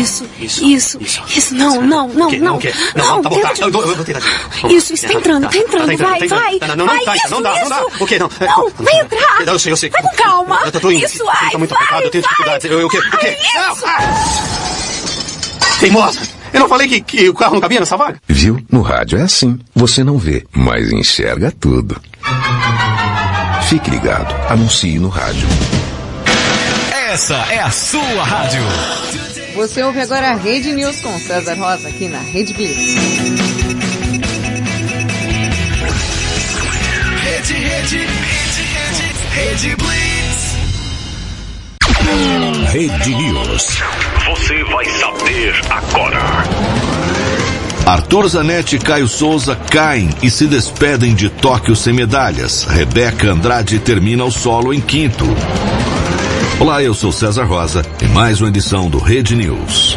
Isso, isso, isso, isso, não, não, não, não. Não, não, tá bom, tá. Eu, vou tentar de novo. Vamos. Isso, isso, tá entrando, tá entrando, vai, vai, Não, não, vai, não, tá, não dá, não dá. O quê? Não. é, Não, vai entrar. Eu sei, eu sei. Vai com calma. Eu tô. Isso, vai, tá muito apertado, eu tenho dificuldades. Eu, o quê? O quê? Não, ah! Teimosa! Eu não falei que, que o carro não cabia nessa vaga? Viu? No rádio é assim. Você não vê, mas enxerga tudo. Fique ligado. Anuncie no rádio. Essa é a sua rádio. Você ouve agora a Rede News com César Rosa aqui na Rede Blitz. Rede, rede, rede, rede, rede Blitz. Rede News. Você vai saber agora. Arthur Zanetti e Caio Souza caem e se despedem de Tóquio sem medalhas. Rebeca Andrade termina o solo em quinto. Olá, eu sou César Rosa e mais uma edição do Rede News.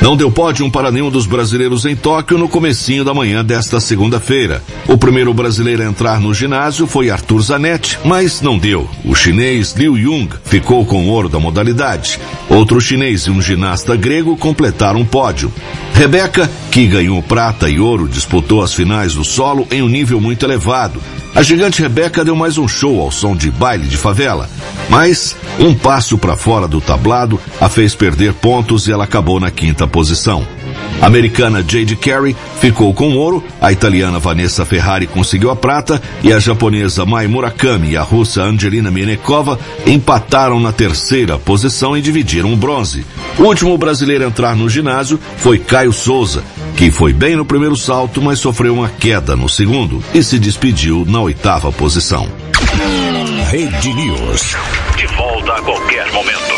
Não deu pódio para nenhum dos brasileiros em Tóquio no comecinho da manhã desta segunda-feira. O primeiro brasileiro a entrar no ginásio foi Arthur Zanetti, mas não deu. O chinês Liu Jung ficou com o ouro da modalidade. Outro chinês e um ginasta grego completaram o pódio. Rebeca, que ganhou prata e ouro, disputou as finais do solo em um nível muito elevado. A gigante Rebeca deu mais um show ao som de baile de favela. Mas um passo para fora do tablado a fez perder pontos e ela acabou na quinta posição. A americana Jade Carey ficou com ouro, a italiana Vanessa Ferrari conseguiu a prata e a japonesa Mai Murakami e a russa Angelina Menekova empataram na terceira posição e dividiram o bronze. O último brasileiro a entrar no ginásio foi Caio Souza, que foi bem no primeiro salto, mas sofreu uma queda no segundo e se despediu na oitava posição. Rede News. De volta a qualquer momento.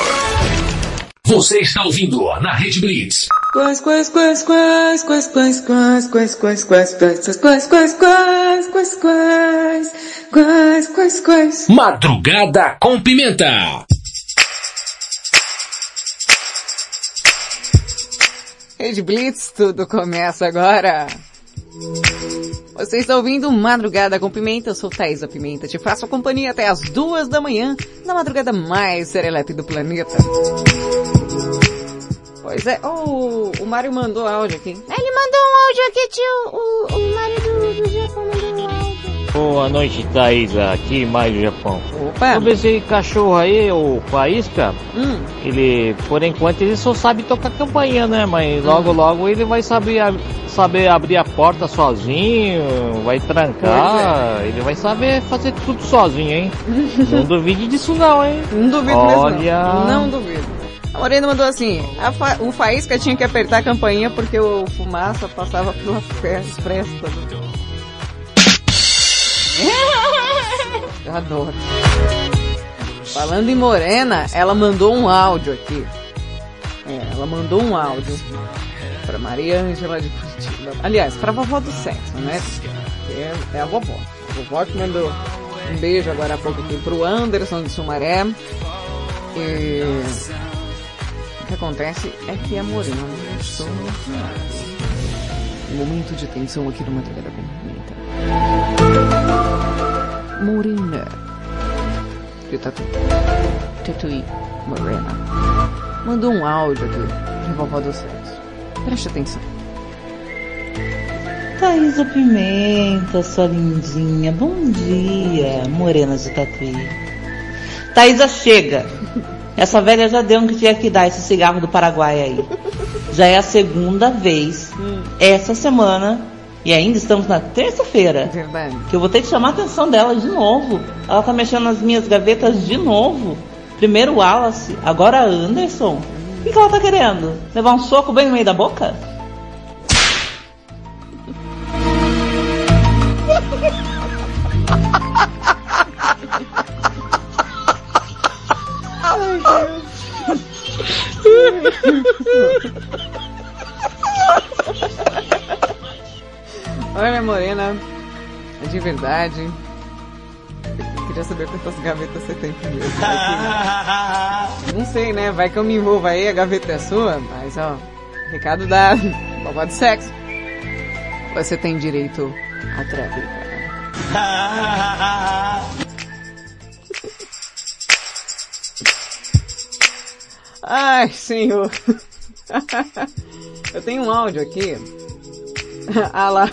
Você está ouvindo na Rede Blitz. Quais, quais, quais, quais, quais, quais, quais, quais, quais, quais, quais, quais, quais, quais, quais, quais, quais, quais, quais, quais. Madrugada com pimenta. Rede Blitz, tudo começa agora. Você está ouvindo Madrugada com Pimenta, eu sou Thaisa Pimenta, te faço companhia até as duas da manhã, na madrugada mais serelepe do planeta. Pois é, oh, o Mário mandou áudio aqui. Ele mandou um áudio aqui, tio. O, o Mário do, do Japão mandou um áudio. Boa noite, Thaís. Aqui, mais do Japão. Opa! Sobre esse cachorro aí, o Faísca, Hum. ele, por enquanto, ele só sabe tocar campainha, né? Mas logo, logo ele vai saber, saber abrir a porta sozinho, vai trancar, ele vai saber fazer tudo sozinho, hein? não duvide disso não, hein? Não duvido Olha... mesmo. Não duvido. A Morena mandou assim, fa- o Faísca tinha que apertar a campainha porque o fumaça passava pelas pe- frestas. Eu adoro. Falando em Morena, ela mandou um áudio aqui. É, ela mandou um áudio pra Maria Ângela de Curitiba. Aliás, pra vovó do sexo, né? É, é a vovó. A vovó que mandou um beijo agora há pouco aqui pro Anderson de Sumaré. E... O que acontece é que a Morena não um momento de tensão aqui no Madrugada Pimenta. Morena. Que tatu. Tatuí. Morena. Mandou um áudio aqui de vovó do sexo. Preste atenção. Thaisa Pimenta, sua lindinha. Bom dia, morena de tatuí. Thaisa, chega. Essa velha já deu um que tinha que dar esse cigarro do Paraguai aí. Já é a segunda vez essa semana, e ainda estamos na terça-feira, que eu vou ter que chamar a atenção dela de novo. Ela tá mexendo nas minhas gavetas de novo. Primeiro o Wallace, agora a Anderson. O que, que ela tá querendo? Levar um soco bem no meio da boca? Morena, é de verdade. queria saber quantas gavetas você tem primeiro. Que- Não sei, né? Vai que eu me envolvo aí, a gaveta é sua, mas ó, recado dado. Vovó de sexo. Você tem direito à tréplica. Ai, senhor. Eu tenho um áudio aqui. Ah lá.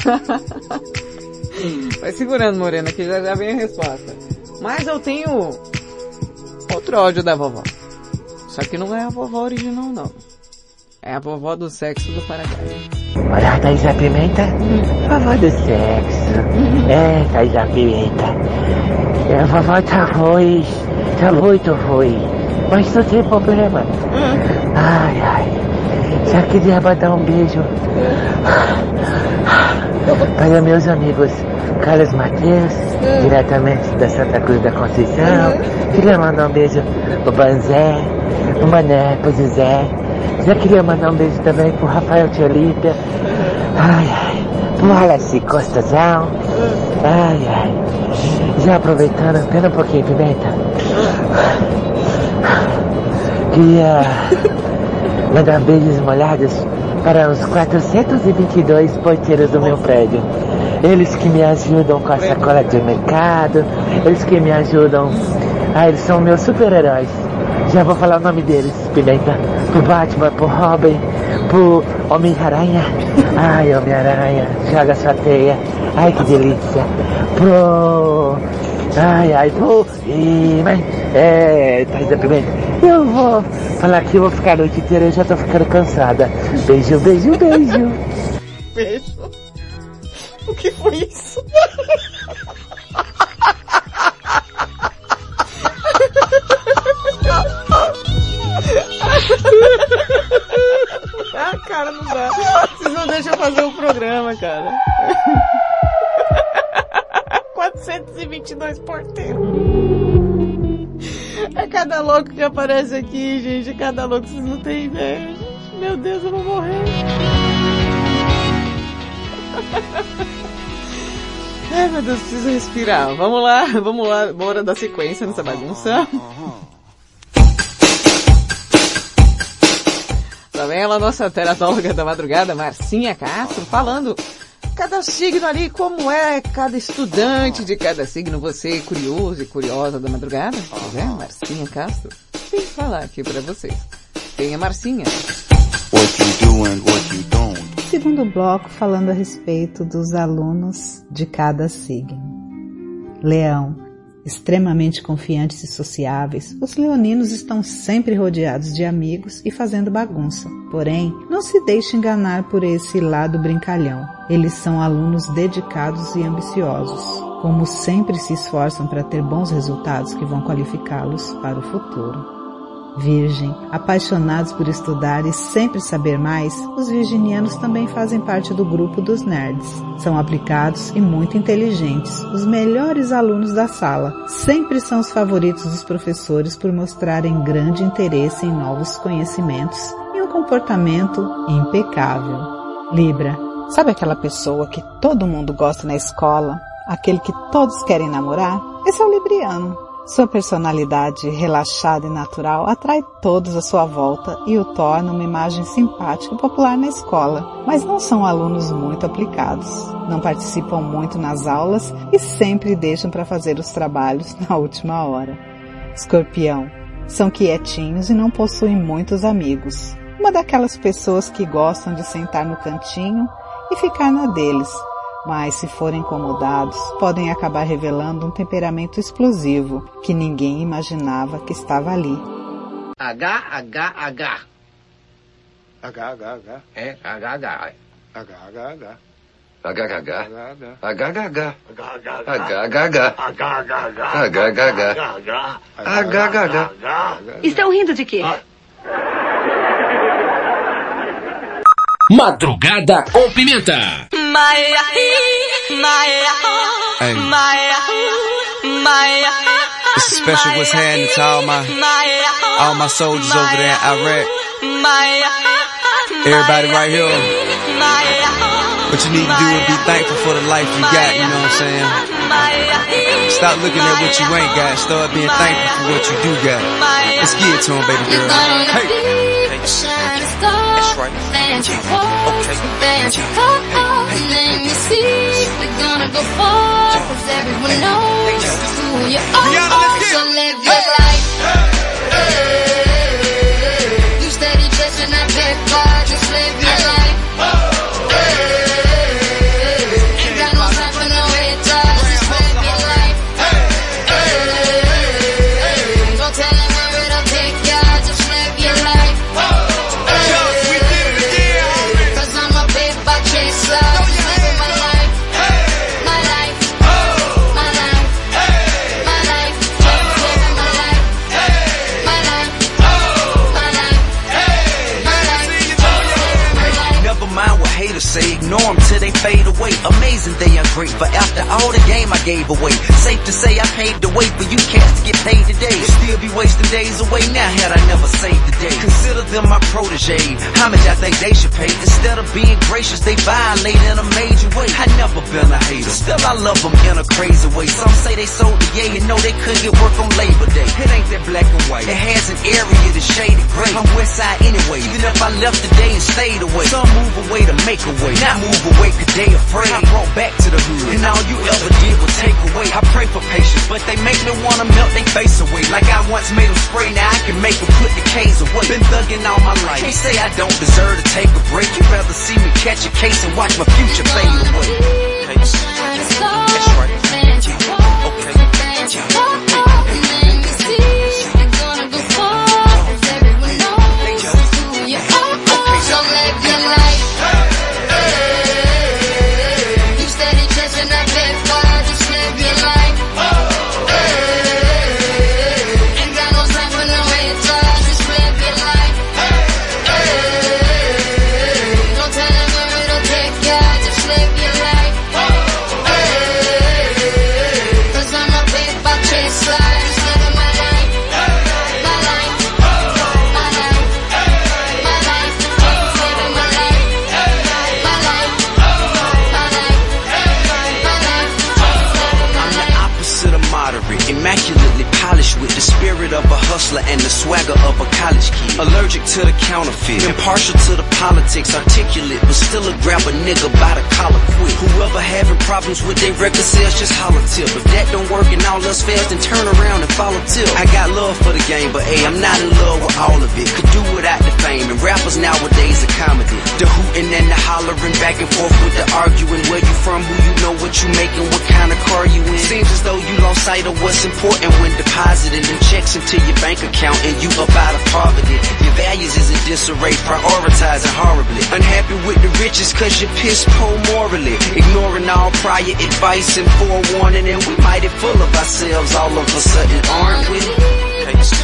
Vai segurando, Morena, que já, já vem a resposta. Mas eu tenho outro áudio da vovó. Só que não é a vovó original, não. É a vovó do sexo do Paraguai. Olha, Thaís a Pimenta, vovó do sexo. É, Thaís a Pimenta. É, a vovó tá ruim, tá muito ruim. Mas não tem problema. Ai, ai. Só queria mandar um beijo para meus amigos Carlos Matheus, diretamente da Santa Cruz da Conceição. Queria mandar um beijo pro Banzé, pro Mané, pro José. Já queria mandar um beijo também pro Rafael Tiolita. Ai, ai. Pro Wallace Costazão. Ai, ai. Já aproveitando, pera um pouquinho, Pimenta. Queria mandar beijos molhados para os 422 porteiros do meu prédio. Eles que me ajudam com a sacola de mercado, eles que me ajudam. Ah, eles são meus super-heróis. Já vou falar o nome deles, Pimenta. Pro Batman, pro Robin, pro Homem-Aranha. Ai, Homem-Aranha, joga sua teia. Ai, que delícia. Pro... Ai, ai, pro... Ih, mas... É, Thaisa Pimenta. Eu vou falar que eu vou ficar a noite inteira, eu já tô ficando cansada. Beijo, beijo, beijo. Beijo. O que foi isso? Ah, cara, não dá. Vocês não deixam eu fazer o programa, cara. 422 porteiros. É cada louco que aparece aqui, gente. É cada louco, vocês não têm ideia. gente. Meu Deus, eu vou morrer. Ai, meu Deus, preciso respirar. Vamos lá, vamos lá. Bora dar sequência nessa bagunça. Vendo ela, nossa teratóloga da madrugada, Marcinha Castro, falando cada signo ali, como é cada estudante de cada signo, você curioso e curiosa da madrugada, vendo? Marcinha Castro, vem falar aqui pra vocês. Tem a Marcinha. What you do and what you don't. Segundo bloco, falando a respeito dos alunos de cada signo. Leão, extremamente confiantes e sociáveis, os leoninos estão sempre rodeados de amigos e fazendo bagunça. Porém, não se deixe enganar por esse lado brincalhão. Eles são alunos dedicados e ambiciosos. Como sempre se esforçam para ter bons resultados que vão qualificá-los para o futuro. Virgem, apaixonados por estudar e sempre saber mais, os virginianos também fazem parte do grupo dos nerds. São aplicados e muito inteligentes, os melhores alunos da sala. Sempre são os favoritos dos professores por mostrarem grande interesse em novos conhecimentos e um comportamento impecável. Libra, sabe aquela pessoa que todo mundo gosta na escola? Aquele que todos querem namorar? Esse é o Libriano. Sua personalidade relaxada e natural atrai todos à sua volta e o torna uma imagem simpática e popular na escola, mas não são alunos muito aplicados. Não participam muito nas aulas e sempre deixam para fazer os trabalhos na última hora. Escorpião. São quietinhos e não possuem muitos amigos. Uma daquelas pessoas que gostam de sentar no cantinho e ficar na deles, mas se forem incomodados, podem acabar revelando um temperamento explosivo que ninguém imaginava que estava ali. H, H, H. H, H, H. É, H, H. H, H, H. Estão rindo de quê? Madrugada com pimenta. Hey. It's a special what's happening to all my all my soldiers over there in Iraq. Everybody right here. What you need to do is be thankful for the life you got, you know what I'm saying? Stop looking at what you ain't got. Start being thankful for what you do got. Let's get it to him, baby girl. Hey. Right. Okay. Let me see. We're gonna go far, cause everyone knows who you are. So live your life. Amazing they great, but after all the game I gave away. Safe to say I paved the way for you cats to get paid today. Would Still be wasting days away now had I never saved the day. Consider them my protege. How much I think they should pay? Instead of being gracious, they violate in a major way. I never been a hater, still I love them in a crazy way. Some say they sold the yay and know they couldn't get work on Labor Day. It ain't that black and white. It has an area that's shaded gray. I'm west side anyway, even if I left today and stayed away. Some move away to make a way, not move away cause they afraid. I brought back to the and all you ever did was take away. I pray for patience, but they make me wanna melt their face away. Like I once made them spray, now I can make them put the K's away. Been thugging all my life, can't say I don't deserve to take a break. You'd rather see me catch a case and watch my future fade away. That's right. Problems with their record sales, just holler tip. If that don't work and all else fast, then turn around and follow tip. I got love for the game, but hey, I'm not in love with all of it. Could do without the and rappers nowadays are comedy. The hooting and the hollering, back and forth with the arguing. Where you from, who you know, what you making, what kind of car you in. Seems as though you lost sight of what's important when depositing them checks into your bank account and you up out of poverty. Your values is in disarray, prioritizing horribly. Unhappy with the riches cause you're piss poor morally. Ignoring all prior advice and forewarning and we mighty full of ourselves all of a sudden, aren't we?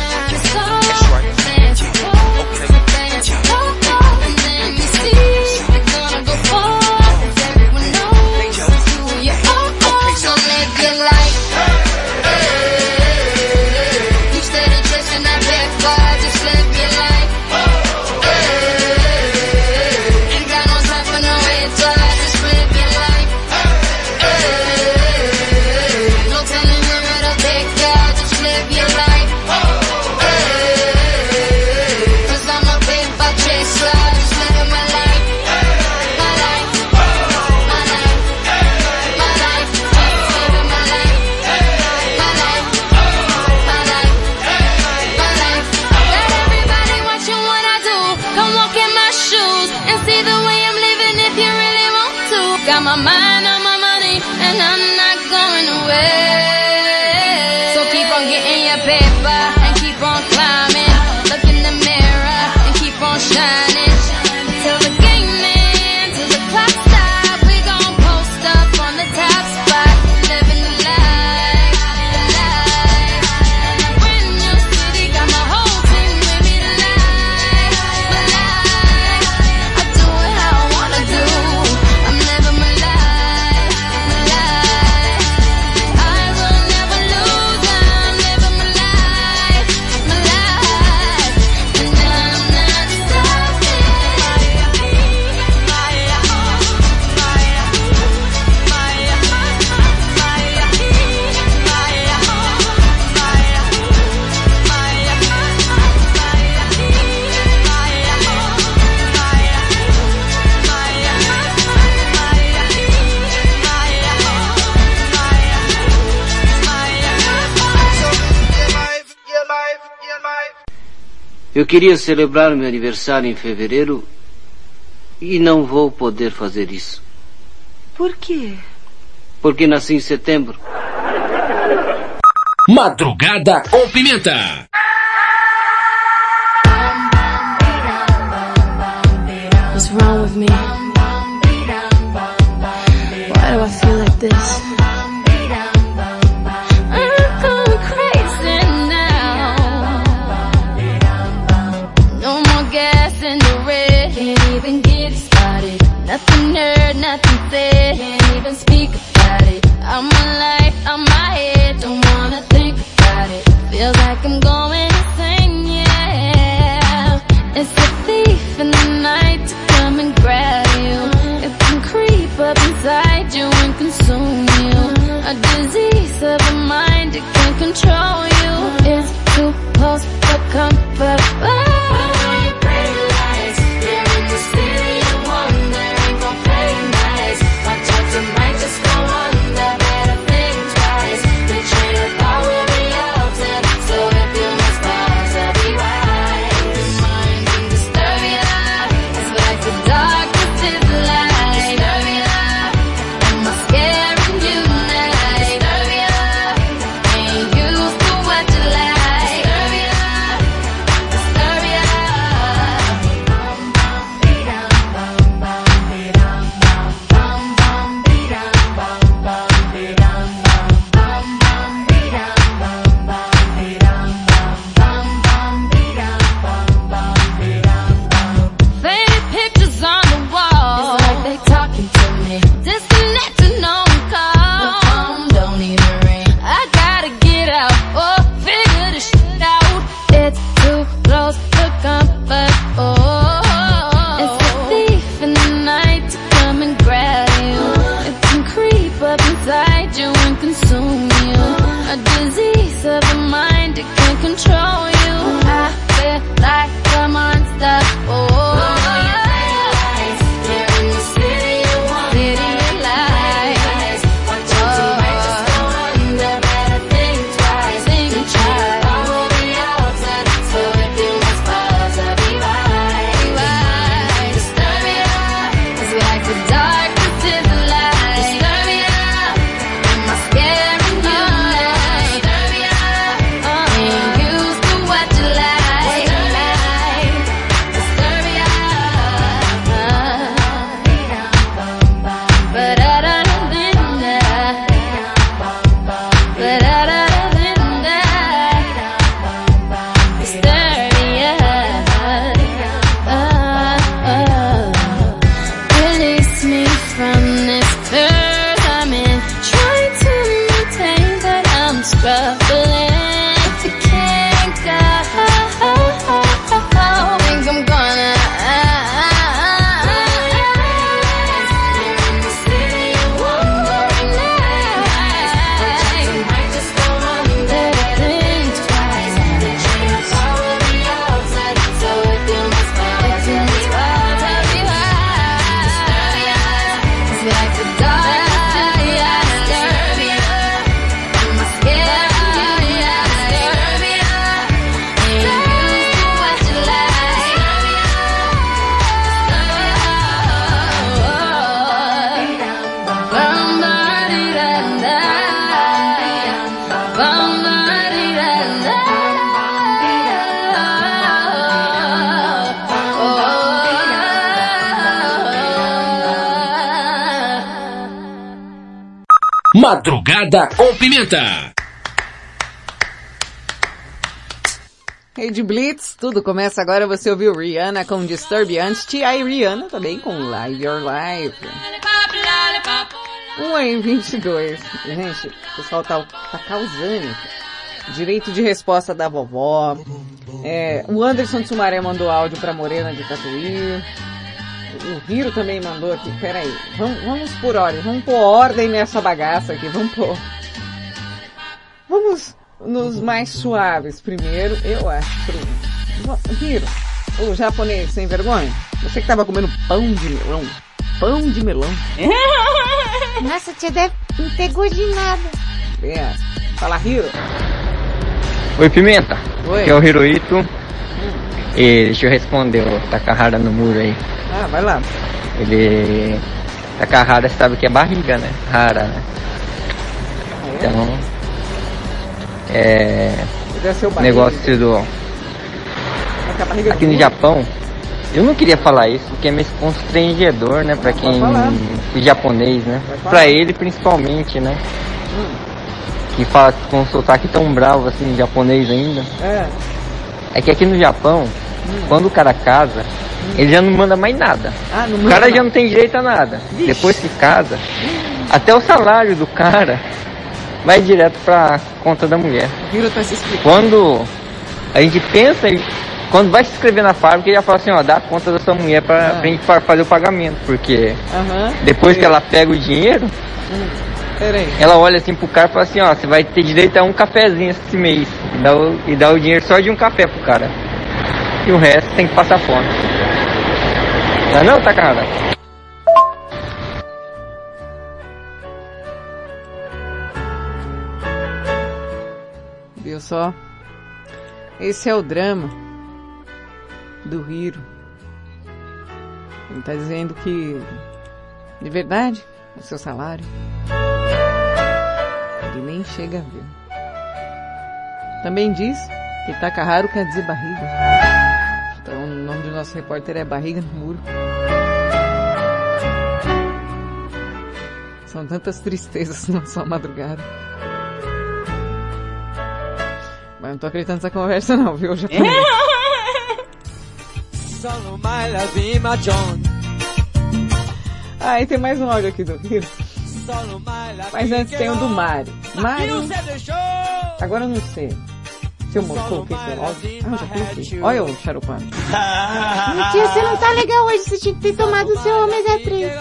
Eu queria celebrar meu aniversário em fevereiro e não vou poder fazer isso. Por quê? Porque nasci em setembro. Madrugada com Pimenta. Madrugada com Pimenta. Rede Blitz, tudo começa agora. Você ouviu Rihanna com Disturb antes, T.I. Rihanna também com Live Your Life. 1 em 22. Gente, o pessoal tá, tá causando. Direito de resposta da vovó. É, o Anderson de Sumaré mandou áudio pra Morena de Tatuí. O Hiro também mandou aqui. Peraí. Vamos, vamos por ordem. Vamos pôr ordem nessa bagaça aqui. Vamos pôr. Vamos nos mais suaves primeiro, eu acho. Primeiro. Hiro, o japonês sem vergonha. Você que tava comendo pão de melão. Pão de melão. Nossa, tia deve não ter gosto de nada. É. Fala, Hiro. Oi, Pimenta. Oi. Aqui é o Hiroito. E deixa eu responder o Takahara no muro aí. Ah, vai lá. Ele. Takahara sabe que é barriga, né? Rara, né? Então. É. Deve ser o. Negócio do. Tá barriga Aqui no muro. Japão, eu não queria falar isso porque é meio constrangedor, né? Pra quem. O japonês, né? Pra ele principalmente, né? Hum. Que fala com um sotaque tão bravo assim, japonês ainda. É. É que aqui no Japão, quando o cara casa, ele já não manda mais nada. Ah, não o manda cara já não tem direito a nada. Depois que casa, até o salário do cara vai direto pra conta da mulher. Vira tá se explicando. Quando a gente pensa, quando vai se inscrever na fábrica, ele já fala assim, ó, dá a conta da sua mulher pra, Ah. pra gente fa- fazer o pagamento. Porque depois que ela pega o dinheiro, Hum. Ela olha assim pro cara e fala assim, ó, você vai ter direito a um cafezinho esse mês. E dá o, e dá o dinheiro só de um café pro cara. E o resto tem que passar fome. É não, tá cara? Viu só? Esse é o drama do Hiro. Ele tá dizendo que, de verdade, o seu salário, ele nem chega a ver. Também diz que Takaharo quer dizer barriga. Então o nome do nosso repórter é Barriga no Muro. São tantas tristezas numa só madrugada. Mas não tô acreditando nessa conversa não, viu? Eu já tô... Ah, e tem mais um áudio aqui do Hiro. Mas antes tem o do Mário. Mário, agora eu não sei. Se eu coloquei seu áudio. Ah, eu já coloquei. Olha o xaropano. Tia, você não tá legal hoje, você tinha que ter tomado o seu ômega 3.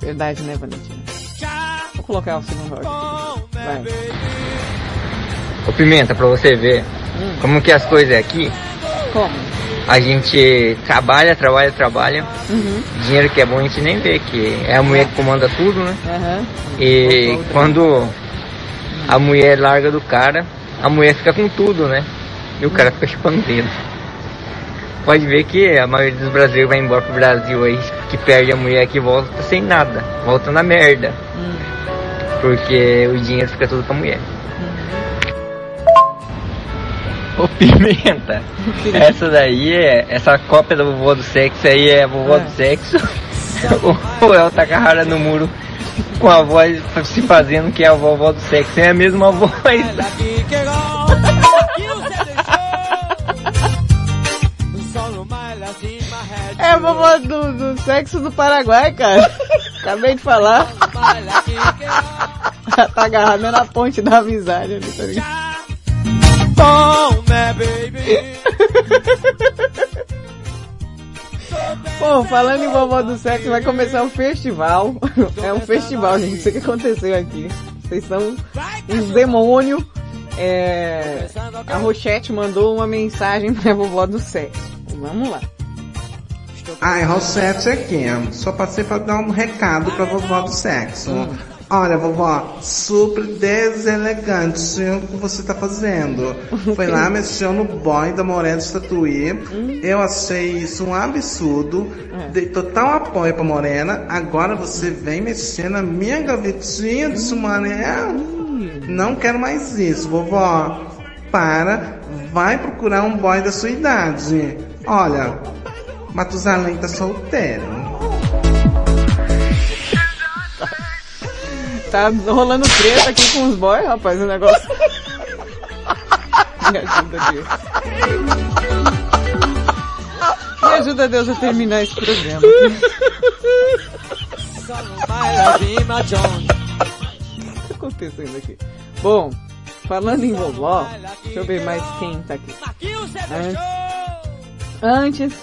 Verdade, né, Valentina? Vou colocar o segundo áudio aqui. Vai. Ô Pimenta, pra você ver Hum. como que as coisas é aqui, Como? A gente trabalha, trabalha, trabalha, Uhum. dinheiro que é bom a gente nem vê, que é a mulher que comanda tudo, né? Aham. E quando a mulher larga do cara, a mulher fica com tudo, né? E o cara fica chupando dedo. Pode ver que a maioria dos brasileiros vai embora pro Brasil aí, que perde a mulher que volta sem nada, volta na merda. Porque o dinheiro fica tudo pra mulher. Ô Pimenta, essa daí é. Essa cópia da vovó do sexo aí é a vovó do sexo. Ou é o Takahara no muro com a voz se fazendo que é a vovó do sexo. É a mesma voz. É a vovó do, do sexo do Paraguai, cara. Acabei de falar. tá agarrada na ponte da amizade ali, tá ligado? Oh, my baby. Bom, falando em vovó do sexo, vai começar um festival. É um festival, gente. Isso que aconteceu aqui. Vocês são uns demônios. É... A Rochette mandou uma mensagem pra vovó do sexo. Vamos lá. Ai, Rosete aqui. Só passei pra dar um recado pra vovó do sexo. Olha, vovó, super deselegante o que você tá fazendo. Foi lá, mexeu no boy da Morena de Tatuí. Eu achei isso um absurdo. Dei total apoio pra Morena. Agora você vem mexer na minha gavetinha de sumaré. Não quero mais isso, vovó. Para, vai procurar um boy da sua idade. Olha, Matusalém tá solteiro. Tá rolando treta aqui com os boys, rapaz, o negócio. Me ajuda, Deus. Me ajuda, Deus, a terminar esse programa. O que tá acontecendo aqui? Bom, falando em vovó, deixa eu ver mais quem tá aqui. Antes, antes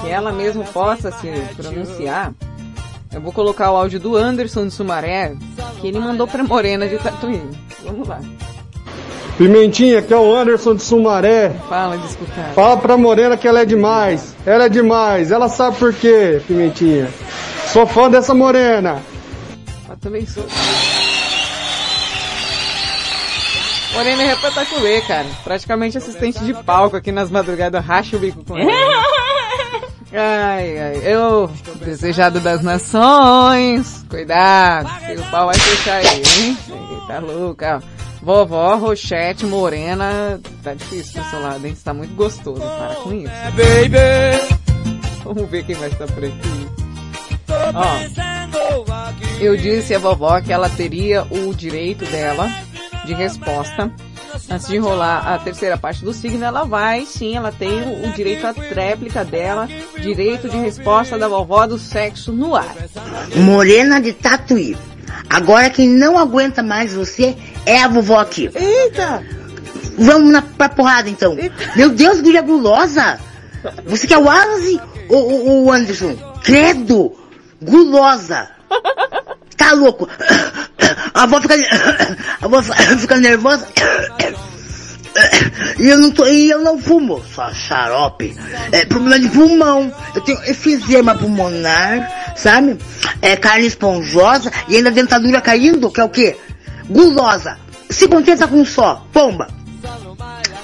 que ela mesma possa se pronunciar, eu vou colocar o áudio do Anderson de Sumaré, que ele mandou pra Morena de Tatuí. Vamos lá. Pimentinha, que é o Anderson de Sumaré. Fala de escutar. Fala pra Morena que ela é demais. Ela é demais. Ela sabe por quê, Pimentinha. Sou fã dessa Morena. Eu também sou. Morena é repataculê, cara. Praticamente assistente de palco aqui nas madrugadas, racha o bico com ela. Ai, ai, eu, desejado das nações, cuidado, que o pau vai fechar aí, hein? Tá louca. Vovó, Rochete, Morena, tá difícil pro seu lado, hein? Você tá muito gostoso, para com isso. Vamos ver quem vai estar por aqui. Ó, eu disse à vovó que ela teria o direito dela de resposta. Antes de enrolar a terceira parte do signo, ela vai, sim, ela tem o, o direito à tréplica dela, direito de resposta da vovó do sexo no ar. Morena de Tatuí. Agora quem não aguenta mais você é a vovó aqui. Eita! Vamos na, pra porrada então. Meu Deus, guria gulosa! Você quer o Wallace ou ou- o Anderson? Credo! Gulosa! Tá louco? A avó fica, avó fica nervosa. E eu não tô, e eu não fumo, só xarope. É problema de pulmão. Eu tenho efizema pulmonar, sabe? É carne esponjosa e ainda dentadura caindo, que é o quê? Gulosa. Se contenta com só, pomba.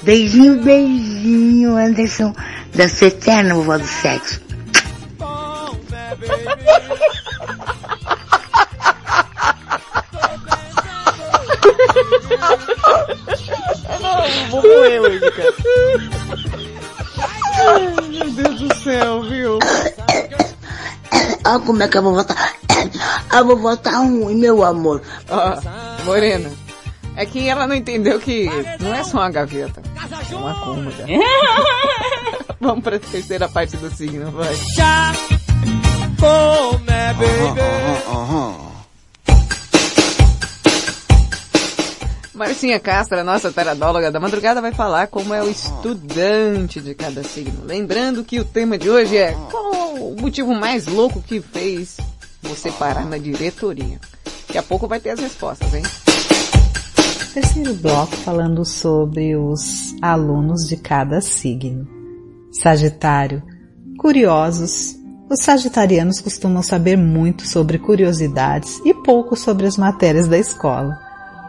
Beijinho, beijinho, Anderson. Dança eterna, vovó do sexo. Não, vou morrer hoje, cara. Ai, meu Deus do céu, viu? Olha como é que a vovó tá. A vovó tá ruim, meu amor. Ó, Morena, é que ela não entendeu que não é só uma gaveta, é uma cômoda. Vamos pra terceira parte do signo, vai. Como é, baby? Marcinha Castro, a nossa taradóloga da madrugada, vai falar como é o estudante de cada signo. Lembrando que o tema de hoje é qual o motivo mais louco que fez você parar na diretoria. Daqui a pouco vai ter as respostas, hein? Terceiro bloco falando sobre os alunos de cada signo. Sagitário. Curiosos. Os sagitarianos costumam saber muito sobre curiosidades e pouco sobre as matérias da escola.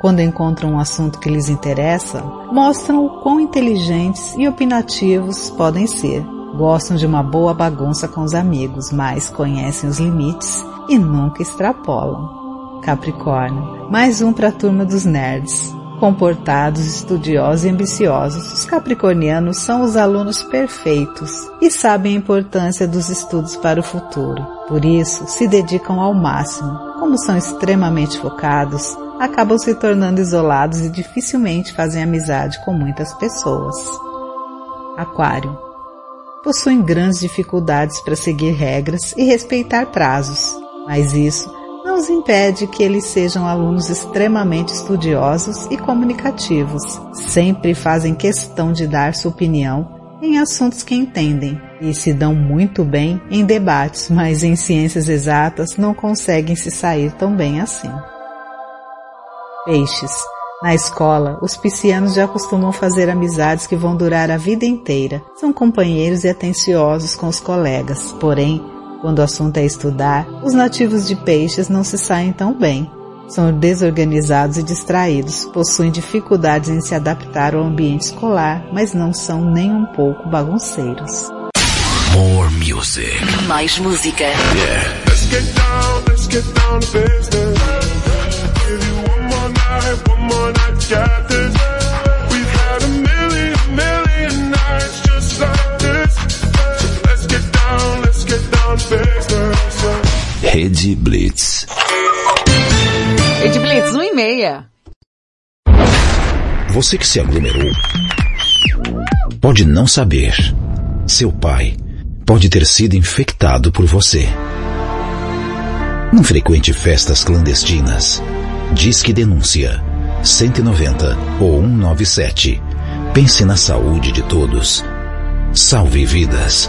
Quando encontram um assunto que lhes interessa, mostram o quão inteligentes e opinativos podem ser. Gostam de uma boa bagunça com os amigos, mas conhecem os limites e nunca extrapolam. Capricórnio. Mais um para a turma dos nerds. Comportados, estudiosos e ambiciosos, os capricornianos são os alunos perfeitos e sabem a importância dos estudos para o futuro. Por isso, se dedicam ao máximo. Como são extremamente focados, acabam se tornando isolados e dificilmente fazem amizade com muitas pessoas. Aquário. Possuem grandes dificuldades para seguir regras e respeitar prazos, mas isso os impede que eles sejam alunos extremamente estudiosos e comunicativos. Sempre fazem questão de dar sua opinião em assuntos que entendem e se dão muito bem em debates, mas em ciências exatas não conseguem se sair tão bem assim. Peixes. Na escola, os piscianos já costumam fazer amizades que vão durar a vida inteira. São companheiros e atenciosos com os colegas. Porém, quando o assunto é estudar, os nativos de peixes não se saem tão bem. São desorganizados e distraídos, possuem dificuldades em se adaptar ao ambiente escolar, mas não são nem um pouco bagunceiros. More music. Mais música. Yeah. Let's get down, let's get down to business. Give you one more night, one more night, got this. Rede Blitz. Rede Blitz, 1 e meia. Você que se aglomerou pode não saber. Seu pai pode ter sido infectado por você. Não frequente festas clandestinas. Diz que denúncia 190 ou 197. Pense na saúde de todos. Salve vidas.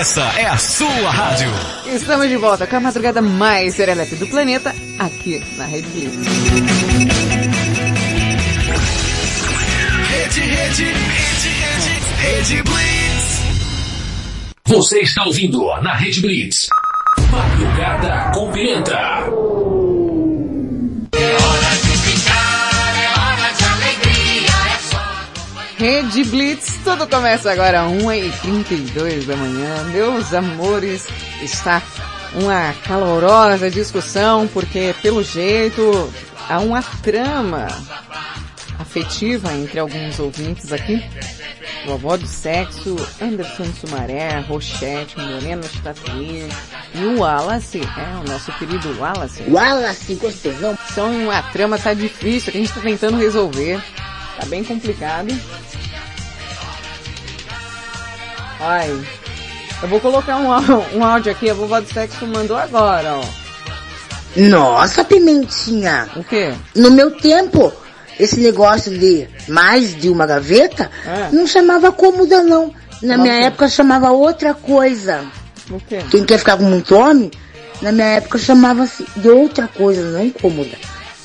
Essa é a sua rádio. Estamos de volta com a madrugada mais serelepe do planeta, aqui na Rede Blitz. Rede, rede, rede, rede, rede Blitz. Você está ouvindo na Rede Blitz. Madrugada com pimenta. Rede Blitz, tudo começa agora às 1h32 da manhã. Meus amores, está uma calorosa discussão, porque pelo jeito há uma trama afetiva entre alguns ouvintes aqui. Vovó do Sexo, Anderson Sumaré, Rochette, Morena Statuí e o Wallace, é, o nosso querido Wallace. Wallace, gostosão. São uma trama tá difícil, que a gente tá tentando resolver. Tá bem complicado. Ai. Eu vou colocar um, um áudio aqui, a vovó do sexo mandou agora, ó. Nossa, Pimentinha. O quê? No meu tempo, esse negócio de mais de uma gaveta É. não chamava cômoda, não. Na Chamava minha época chamava outra coisa. O quê? Quem quer ficar com muito homem, na minha época chamava-se de outra coisa, não cômoda.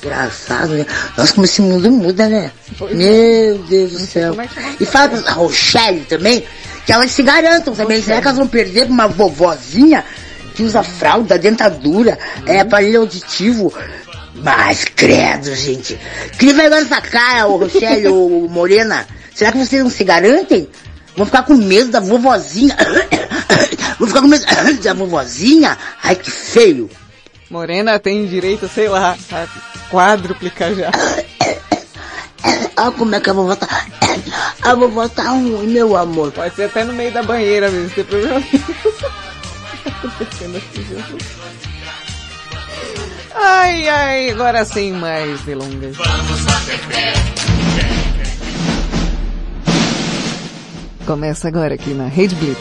Engraçado, né? Nossa, como esse mundo muda, né? Pois é. Meu Deus do céu. é. E fala pra Rochelle também, que elas se garantam também. Será que elas vão perder uma vovozinha que usa fralda, dentadura, é aparelho auditivo? Mas credo, gente. Que vergonha nessa cara, ô Rochelle, ô Morena. Será que vocês não se garantem? Vão ficar com medo da vovozinha. Vão ficar com medo da vovozinha? Ai, que feio. Morena tem direito, sei lá, a quádruplica já. Olha como é que a vovó tá. A vovó tá ruim, meu amor. Pode ser até no meio da banheira mesmo, sem problema aqui, Jesus. Ai, ai, agora sem mais delongas. Começa agora aqui na Rede Blitz.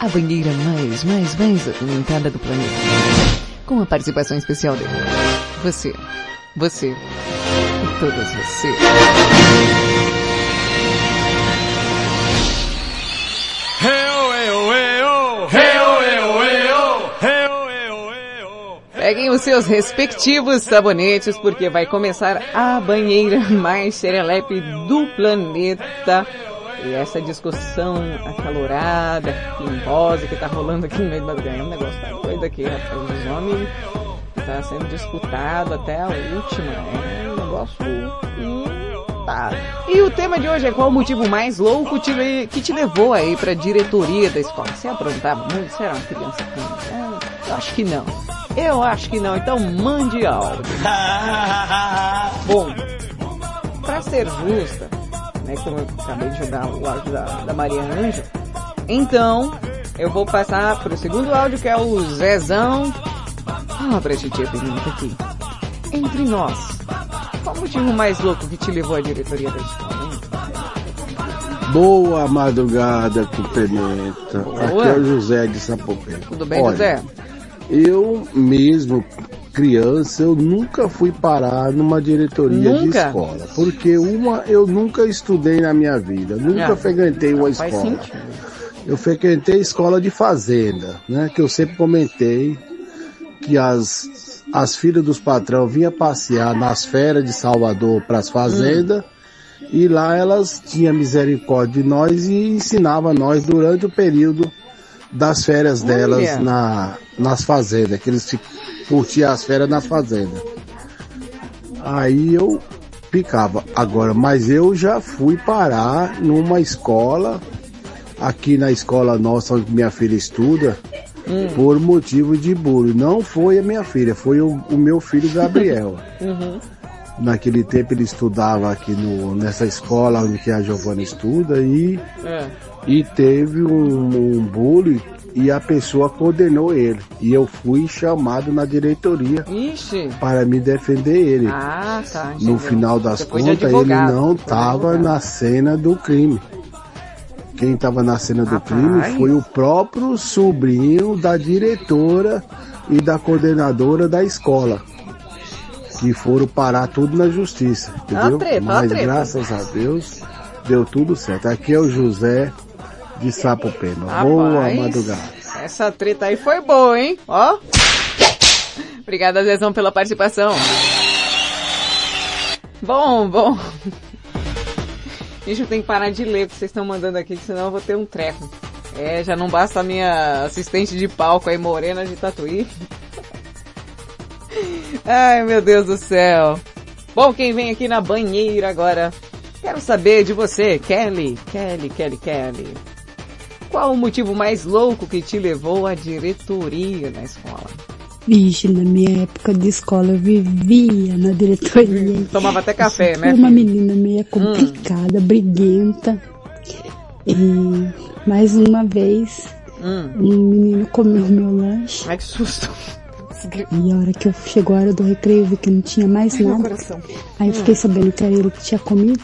A banheira mais, mais, mais apimentada do planeta. Com a participação especial dele. Você, você todas você. Peguem os seus respectivos sabonetes porque vai começar a banheira mais serelepe do planeta. E essa discussão acalorada, pimposa que tá rolando aqui no meio da madrugada. O negócio tá doido aqui, rapaz. Os homens tá sendo disputado até a última. É um negócio. E tá. E o tema de hoje é qual o motivo mais louco te le- que te levou aí pra diretoria da escola? Você aprontava muito? Você era uma criança? É, eu acho que não. Eu acho que não, então mande áudio. Bom, pra ser justa, né, como eu acabei de jogar o áudio da, da Maria Ângela, então eu vou passar pro segundo áudio que é o Zezão. Ah, pra gente a pergunta aqui. Entre nós, qual o motivo mais louco que te levou à diretoria da escola? hein? Boa madrugada. Boa. Aqui é o José de Sapopé. Tudo bem, Olha, José? Eu mesmo, criança, eu nunca fui parar numa diretoria de Nunca? escola. Porque uma, eu nunca estudei na minha vida. Nunca Ah, frequentei uma escola. sentido. Eu frequentei escola de fazenda, né? Que eu sempre comentei que as, as filhas dos patrão vinham passear nas férias de Salvador para as fazendas e lá elas tinham misericórdia de nós e ensinavam nós durante o período das férias delas Olha. na, nas fazendas, que eles curtiam as férias nas fazendas. Aí eu explicava. Agora, mas eu já fui parar numa escola, aqui na escola nossa onde minha filha estuda, Hum. por motivo de bullying. Não foi a minha filha, foi o, o meu filho Gabriel. Uhum. Naquele tempo ele estudava aqui no, nessa escola onde a Giovana estuda e, É. e teve um, um bullying e a pessoa condenou ele. E eu fui chamado na diretoria Ixi. para me defender ele. Ah, tá. No final das Você foi de contas, ele não estava na cena do crime. Quem estava na cena do crime foi o próprio sobrinho da diretora e da coordenadora da escola. Que foram parar tudo na justiça, entendeu? treta, ó a Mas graças a Deus deu tudo certo. Aqui é o José de Sapopema. Boa Rapaz, madrugada. Essa treta aí foi boa, hein? Ó. Obrigada, Zezão, pela participação. Bom, bom. Gente, eu tenho que parar de ler o que vocês estão mandando aqui, senão eu vou ter um treco. É, já não basta a minha assistente de palco aí, morena de tatuí. Ai, meu Deus do céu. Bom, quem vem aqui na banheira agora? Quero saber de você, Kelly, Kelly, Kelly, Kelly. Qual o motivo mais louco que te levou à diretoria na escola? Vixe, na minha época de escola eu vivia na diretoria. Tomava até café, Eu né? uma menina meio complicada, briguenta. E mais uma vez, Hum. um menino comeu meu lanche. Ai, que susto. E a hora que eu chegou a hora do recreio, eu vi que não tinha mais Ai, nada. Aí eu fiquei sabendo que era ele que tinha comido.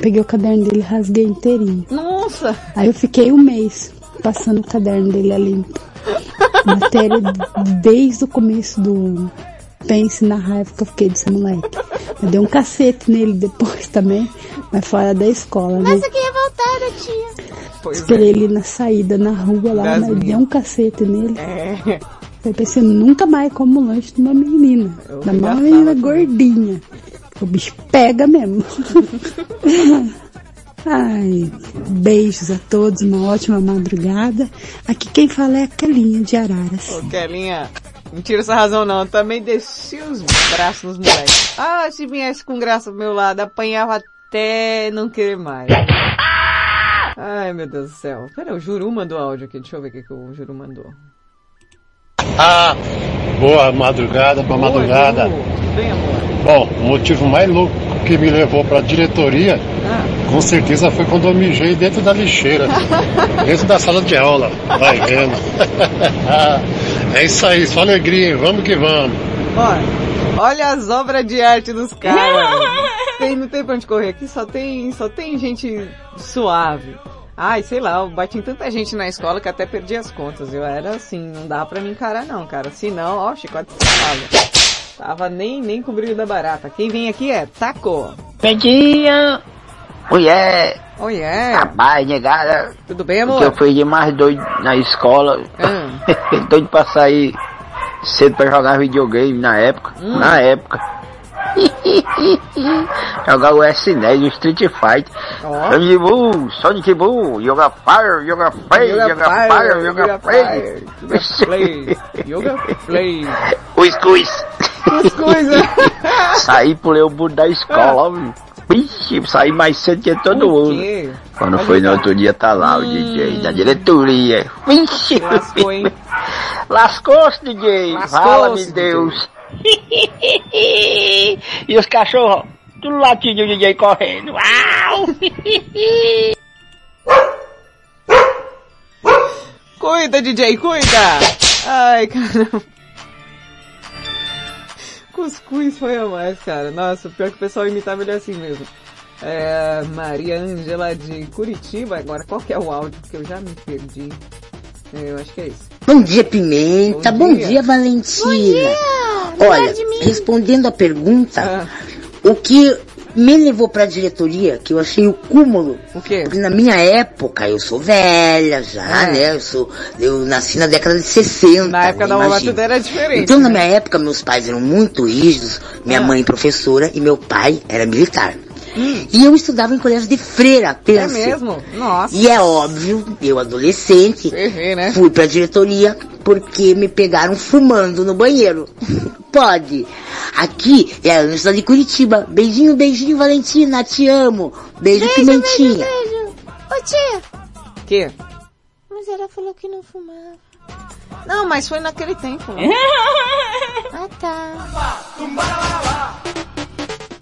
Peguei o caderno dele e rasguei inteirinho. Nossa! Aí eu fiquei um mês passando o caderno dele a limpo. Matéria desde o começo do ano. Pense na raiva que eu fiquei desse moleque. Eu dei um cacete nele depois também, mas fora da escola, né? Nossa, que revoltada, tia. Pois Esperei ele na saída, na rua lá, Das mas minhas. dei um cacete nele. É. Eu pensei, nunca mais como lanche de uma menina. Eu Da uma menina gordinha. O bicho pega mesmo. Ai, beijos a todos, uma ótima madrugada. Aqui quem fala é a Kelinha de Araras. Ô, Kelinha, não tira essa razão não. Eu também desci os braços nos moleques. Ah, se viesse com graça pro meu lado, apanhava até não querer mais. Ai, meu Deus do céu. Pera, o Juru mandou áudio aqui. Deixa eu ver o que, que o Juru mandou. Ah, boa madrugada, boa madrugada. Oi, Juru. Tudo bem, amor? Bom, o motivo mais louco que me levou pra diretoria, com certeza foi quando eu mijei dentro da lixeira, dentro da sala de aula, vai vendo. é isso aí, só alegria, hein? vamos que vamos. Olha, olha as obras de arte dos caras. Tem, não tem pra onde correr aqui, só tem, só tem gente suave. Ai, sei lá, eu bati em tanta gente na escola que até perdi as contas. Eu era assim, não dava pra me encarar não, cara. Se não, ó, chicote. Tava nem, nem com o brilho da barata. Quem vem aqui é Taco. Pedinha! Mulher! Oh, yeah. Rapaz, negada. Tudo bem, amor? que eu fui de mais doido na escola. doido pra sair cedo pra jogar videogame na época. Hum. Na época. jogar o S10, o Street Fighter. Ó. Sonic Boom, Sonic Boom, Yoga Fire, Yoga Play, Yoga Yoga Fire, Fire, Yoga Yoga Play. Yoga Play. Yoga Play. O Squeeze. As coisas. Saí, pulei o muro da escola, ó. Vixe, saí mais cedo que todo mundo. Quando foi no outro dia, tá lá o DJ da diretoria. Vixe! Lascou, hein? Lascou-se, DJ! Fala-me. Deus! e os cachorros, tudo latindo o DJ correndo. Uau! Cuida, DJ, cuida! Ai, caramba. Cuscuz foi a mais, cara. Nossa, pior que o pessoal imitava ele assim mesmo. É, Maria Ângela de Curitiba. Agora, qual que é o áudio? Porque eu já me perdi. É, eu acho que é isso. Bom dia, Pimenta. Bom Bom dia. dia, Valentina. Bom dia. Olha, respondendo a pergunta, o que me levou pra diretoria, que eu achei o cúmulo. O quê? Porque na minha época, eu sou velha já, É. né? Eu sou, eu nasci na década de 60. Na época né? da Imagina. tudo era diferente. Então, na né? minha época, meus pais eram muito rígidos. Minha Ah. mãe professora e meu pai era militar. Hum. E eu estudava em colégio de freira, É pensa. mesmo? Nossa. E é óbvio, eu adolescente, vê, né? fui pra diretoria porque me pegaram fumando no banheiro. Pode. Aqui é a Ângela de Curitiba. Beijinho, beijinho, Valentina. Te amo. Beijo, Beijo, Pimentinha. beijo, beijo. Ô tia, Que? mas ela falou que não fumava. Não, mas foi naquele tempo. ah tá.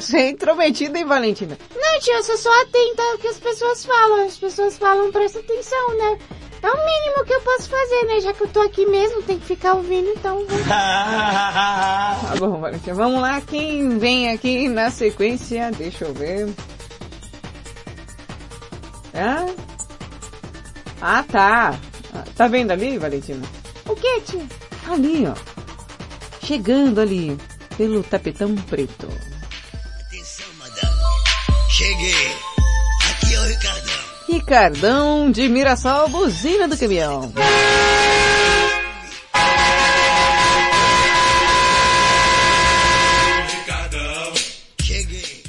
Você é intrometida, hein, Valentina? Não, tia, eu sou só atenta ao que as pessoas falam. As pessoas falam, presta atenção, né? É o mínimo que eu posso fazer, né? Já que eu tô aqui mesmo, tem que ficar ouvindo, então. Tá bom, Valentina. Vamos lá, quem vem aqui na sequência? Deixa eu ver. Ah, ah tá. Tá vendo ali, Valentina? O que, tia? Ali, ó. Chegando ali, pelo tapetão preto. Cheguei. Aqui é o Ricardão. Ricardão de Mirassol, buzina do caminhão.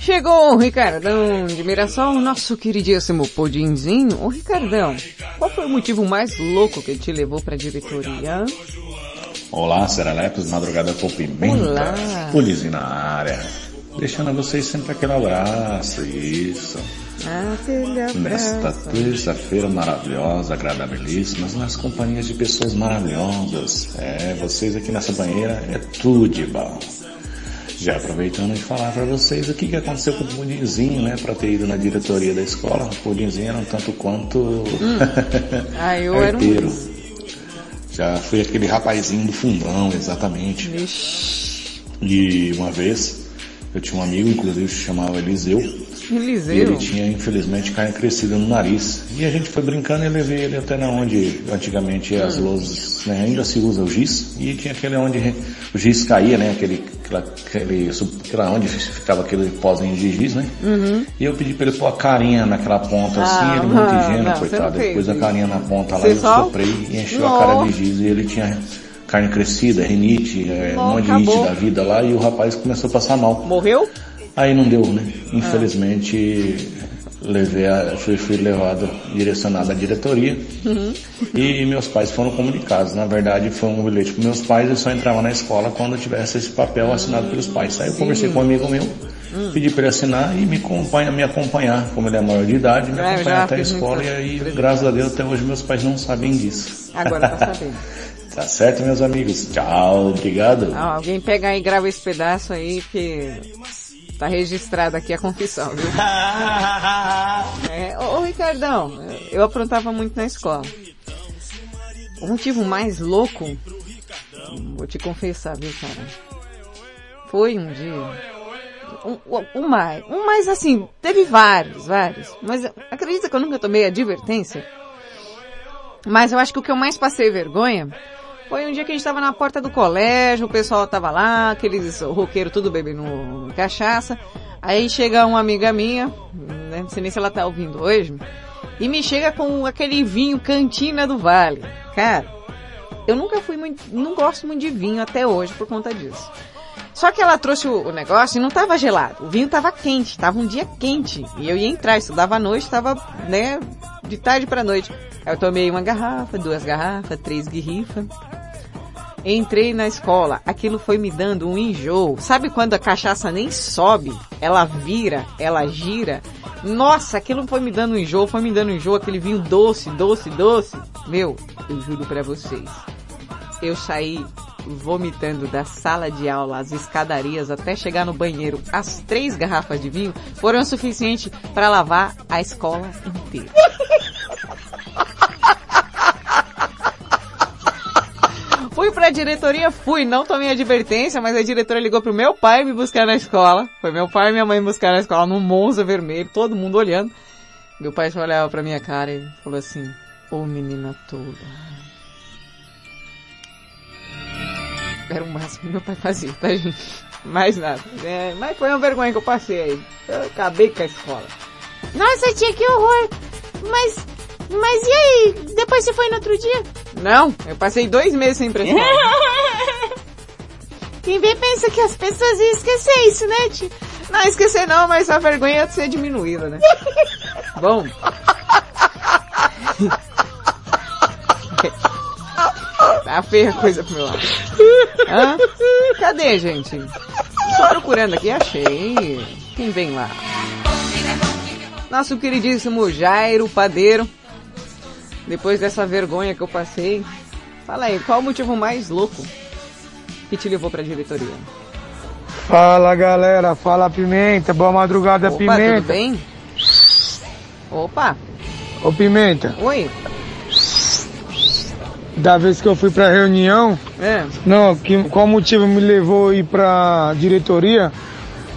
Chegou o Ricardão de Mirassol, nosso queridíssimo pudinzinho. Ô Ricardão, qual foi o motivo mais louco que te levou pra diretoria? Olá, Seralepos, Madrugada com Pimenta. Olá. Pulizinho na área. Deixando a vocês sempre aquele abraço, isso. Aquele Nesta abraço. terça-feira maravilhosa, agradabilíssimas, nas companhias de pessoas maravilhosas. É, vocês aqui nessa banheira é tudo de bom. Já aproveitando de falar para vocês o que, que aconteceu com o Pudinzinho, né, para ter ido na diretoria da escola. O Pudinzinho era um tanto quanto Ah, eu era um... Já fui aquele rapazinho do fundão, exatamente. E uma vez, eu tinha um amigo, inclusive, se chamava Eliseu. E Eliseu. ele tinha, infelizmente, carne crescida no nariz. E a gente foi brincando e levei ele até na onde antigamente as lousas, né, ainda se usa o giz. E tinha aquele onde o giz caía, né, aquele, aquela, aquele, aquela onde ficava aquele pozinho de giz, né. Uhum. E eu pedi pra ele pôr a carinha naquela ponta assim, Ah, ele muito você coitado. pôs a carinha na ponta lá Você e eu só- soprei e encheu a cara de giz e ele tinha carne crescida, rinite, é, um monte de ite da vida lá e o rapaz começou a passar mal. Morreu? Aí não deu, né? Infelizmente, levei a, fui, fui levado, direcionado à diretoria Uhum. e meus pais foram comunicados. Na verdade, foi um bilhete para meus pais e só entrava na escola quando tivesse esse papel assinado pelos pais. Aí eu conversei com um amigo meu, Hum. pedi para ele assinar e me acompanha, me acompanhar, como ele é maior de idade, me É, eu acompanhar até a escola e aí, graças a Deus, até hoje meus pais não sabem disso. Agora tá sabendo. Tá certo, meus amigos? Tchau, obrigado. Ah, alguém pega aí e grava esse pedaço aí que tá registrado aqui a confissão, viu? É, ô, ô, Ricardão, eu aprontava muito na escola. O motivo mais louco, vou te confessar, viu, cara? Foi um dia. Um, um- um mais. Um mais assim, teve vários, vários. Mas acredita que eu nunca tomei advertência? Mas eu acho que o que eu mais passei vergonha foi um dia que a gente tava na porta do colégio, o pessoal tava lá, aqueles roqueiros tudo bebendo cachaça. Aí chega uma amiga minha, né, não sei nem se ela tá ouvindo hoje, e me chega com aquele vinho Cantina do Vale. Cara, eu nunca fui muito, não gosto muito de vinho até hoje por conta disso. Só que ela trouxe o, negócio e não tava gelado. O vinho tava quente, tava um dia quente. E eu ia entrar, estudava à noite, tava, né, de tarde pra noite. Eu tomei uma garrafa, duas garrafas, três guirrifas. Entrei na escola, aquilo foi me dando um enjoo. Sabe quando a cachaça nem sobe? Ela vira, ela gira. Nossa, aquilo foi me dando um enjoo, foi me dando um enjoo, aquele vinho doce, doce, doce. Meu, eu juro pra vocês. Eu saí vomitando da sala de aula, as escadarias, até chegar no banheiro. As três garrafas de vinho foram o suficiente para lavar a escola inteira. Fui pra diretoria, fui, não tomei advertência, mas a diretora ligou pro meu pai me buscar na escola. Foi meu pai e minha mãe me buscar na escola num Monza vermelho, todo mundo olhando. Meu pai só olhava pra minha cara e falou assim, ô menina toda. Era o máximo que meu pai fazia, tá gente? Mais nada. É, mas foi uma vergonha que eu passei aí. Eu acabei com a escola. Nossa, tia, que horror. Mas, mas e aí? Depois você foi no outro dia? Não, eu passei dois meses sem escola. Quem vê pensa que as pessoas iam esquecer isso, né, tia? Não, esquecer não, mas a vergonha é de ser diminuída, né? Bom. Tá feia a coisa pro meu lado. Hã? Cadê, gente? Tô procurando aqui, achei. Quem vem lá? Nosso queridíssimo Jairo Padeiro. Depois dessa vergonha que eu passei. Fala aí, qual o motivo mais louco que te levou pra diretoria? Fala galera, fala Pimenta, boa madrugada Opa, Pimenta. tudo bem? Opa, Ô Pimenta, oi. Da vez que eu fui pra reunião, É. não, que, qual motivo me levou a ir pra diretoria?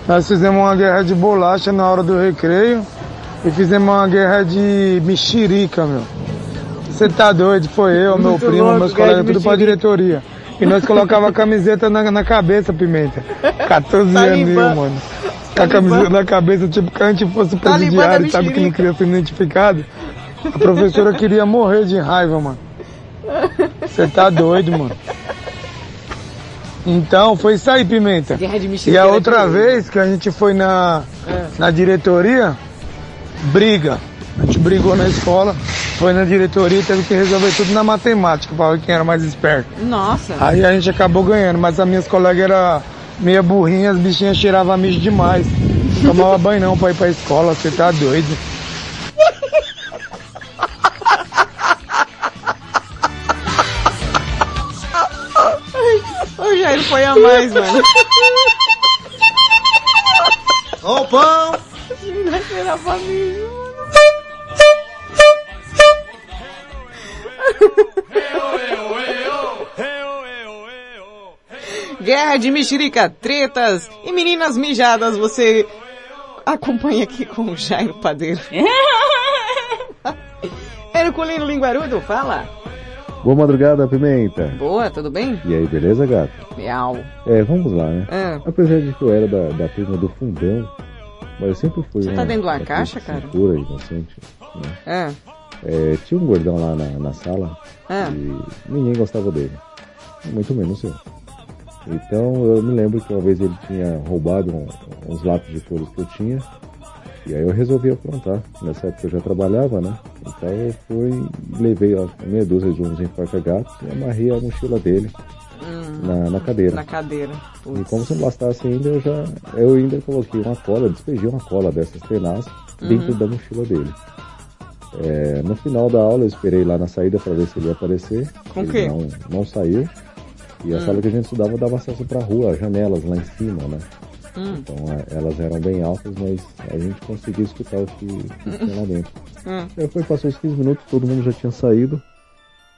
Nós fizemos uma guerra de bolacha na hora do recreio e fizemos uma guerra de mexerica, meu. Você tá doido? Foi eu, meu Muito primo, louco, meus colegas, tudo pra diretoria. E nós colocava a camiseta na, na cabeça, Pimenta. 14 aninhos, Talibã. mano. Com a camiseta na cabeça, tipo, que a gente fosse da presidiário, sabe, que não queria ser identificado. A professora queria morrer de raiva, mano. Você tá doido, mano. Então, foi isso aí, Pimenta. E a outra vez que a gente foi na, É. na diretoria, briga. A gente brigou na escola, foi na diretoria e teve que resolver tudo na matemática, pra ver quem era mais esperto. Nossa. Aí a gente acabou ganhando, mas as minhas colegas eram meia burrinhas, as bichinhas cheiravam mijo demais. Não tomava banho não pra ir pra escola, você tá doido. O Jairo foi a mais, mano. Ó o pão! Cheirar família, Guerra de mexerica, tretas e meninas mijadas, você acompanha aqui com o Jairo Padeiro. Herculino Linguarudo, fala. Boa madrugada, Pimenta. Boa, tudo bem? E aí, beleza, gato? Miau. É, vamos lá, né? É. Apesar de que eu era da, da turma do fundão, mas eu sempre fui Você uma, tá dentro de uma caixa, cara? Pura, inocente. Né? É. É, tinha um gordão lá na, na sala É. e ninguém gostava dele. Muito menos eu. Então eu me lembro que uma vez ele tinha roubado um- uns lápis de cores que eu tinha. E aí eu resolvi aprontar. Nessa época eu já trabalhava, né? Então eu fui levei ó, meia dúzia de uns enforca-gatos e amarrei a mochila dele Hum, na, na cadeira. Na cadeira. E como se não bastasse ainda, eu já. Eu ainda coloquei uma cola, despejei uma cola dessas tenaz dentro Uhum. da mochila dele. É, no final da aula eu esperei lá na saída para ver se ele ia aparecer. Com ele quê? Não, não saiu. E a Hum. sala que a gente estudava dava acesso para rua, janelas lá em cima, né? Hum. Então é, elas eram bem altas, mas a gente conseguia escutar o que, que tinha lá dentro. Hum. Foi, passou os 15 minutos, todo mundo já tinha saído.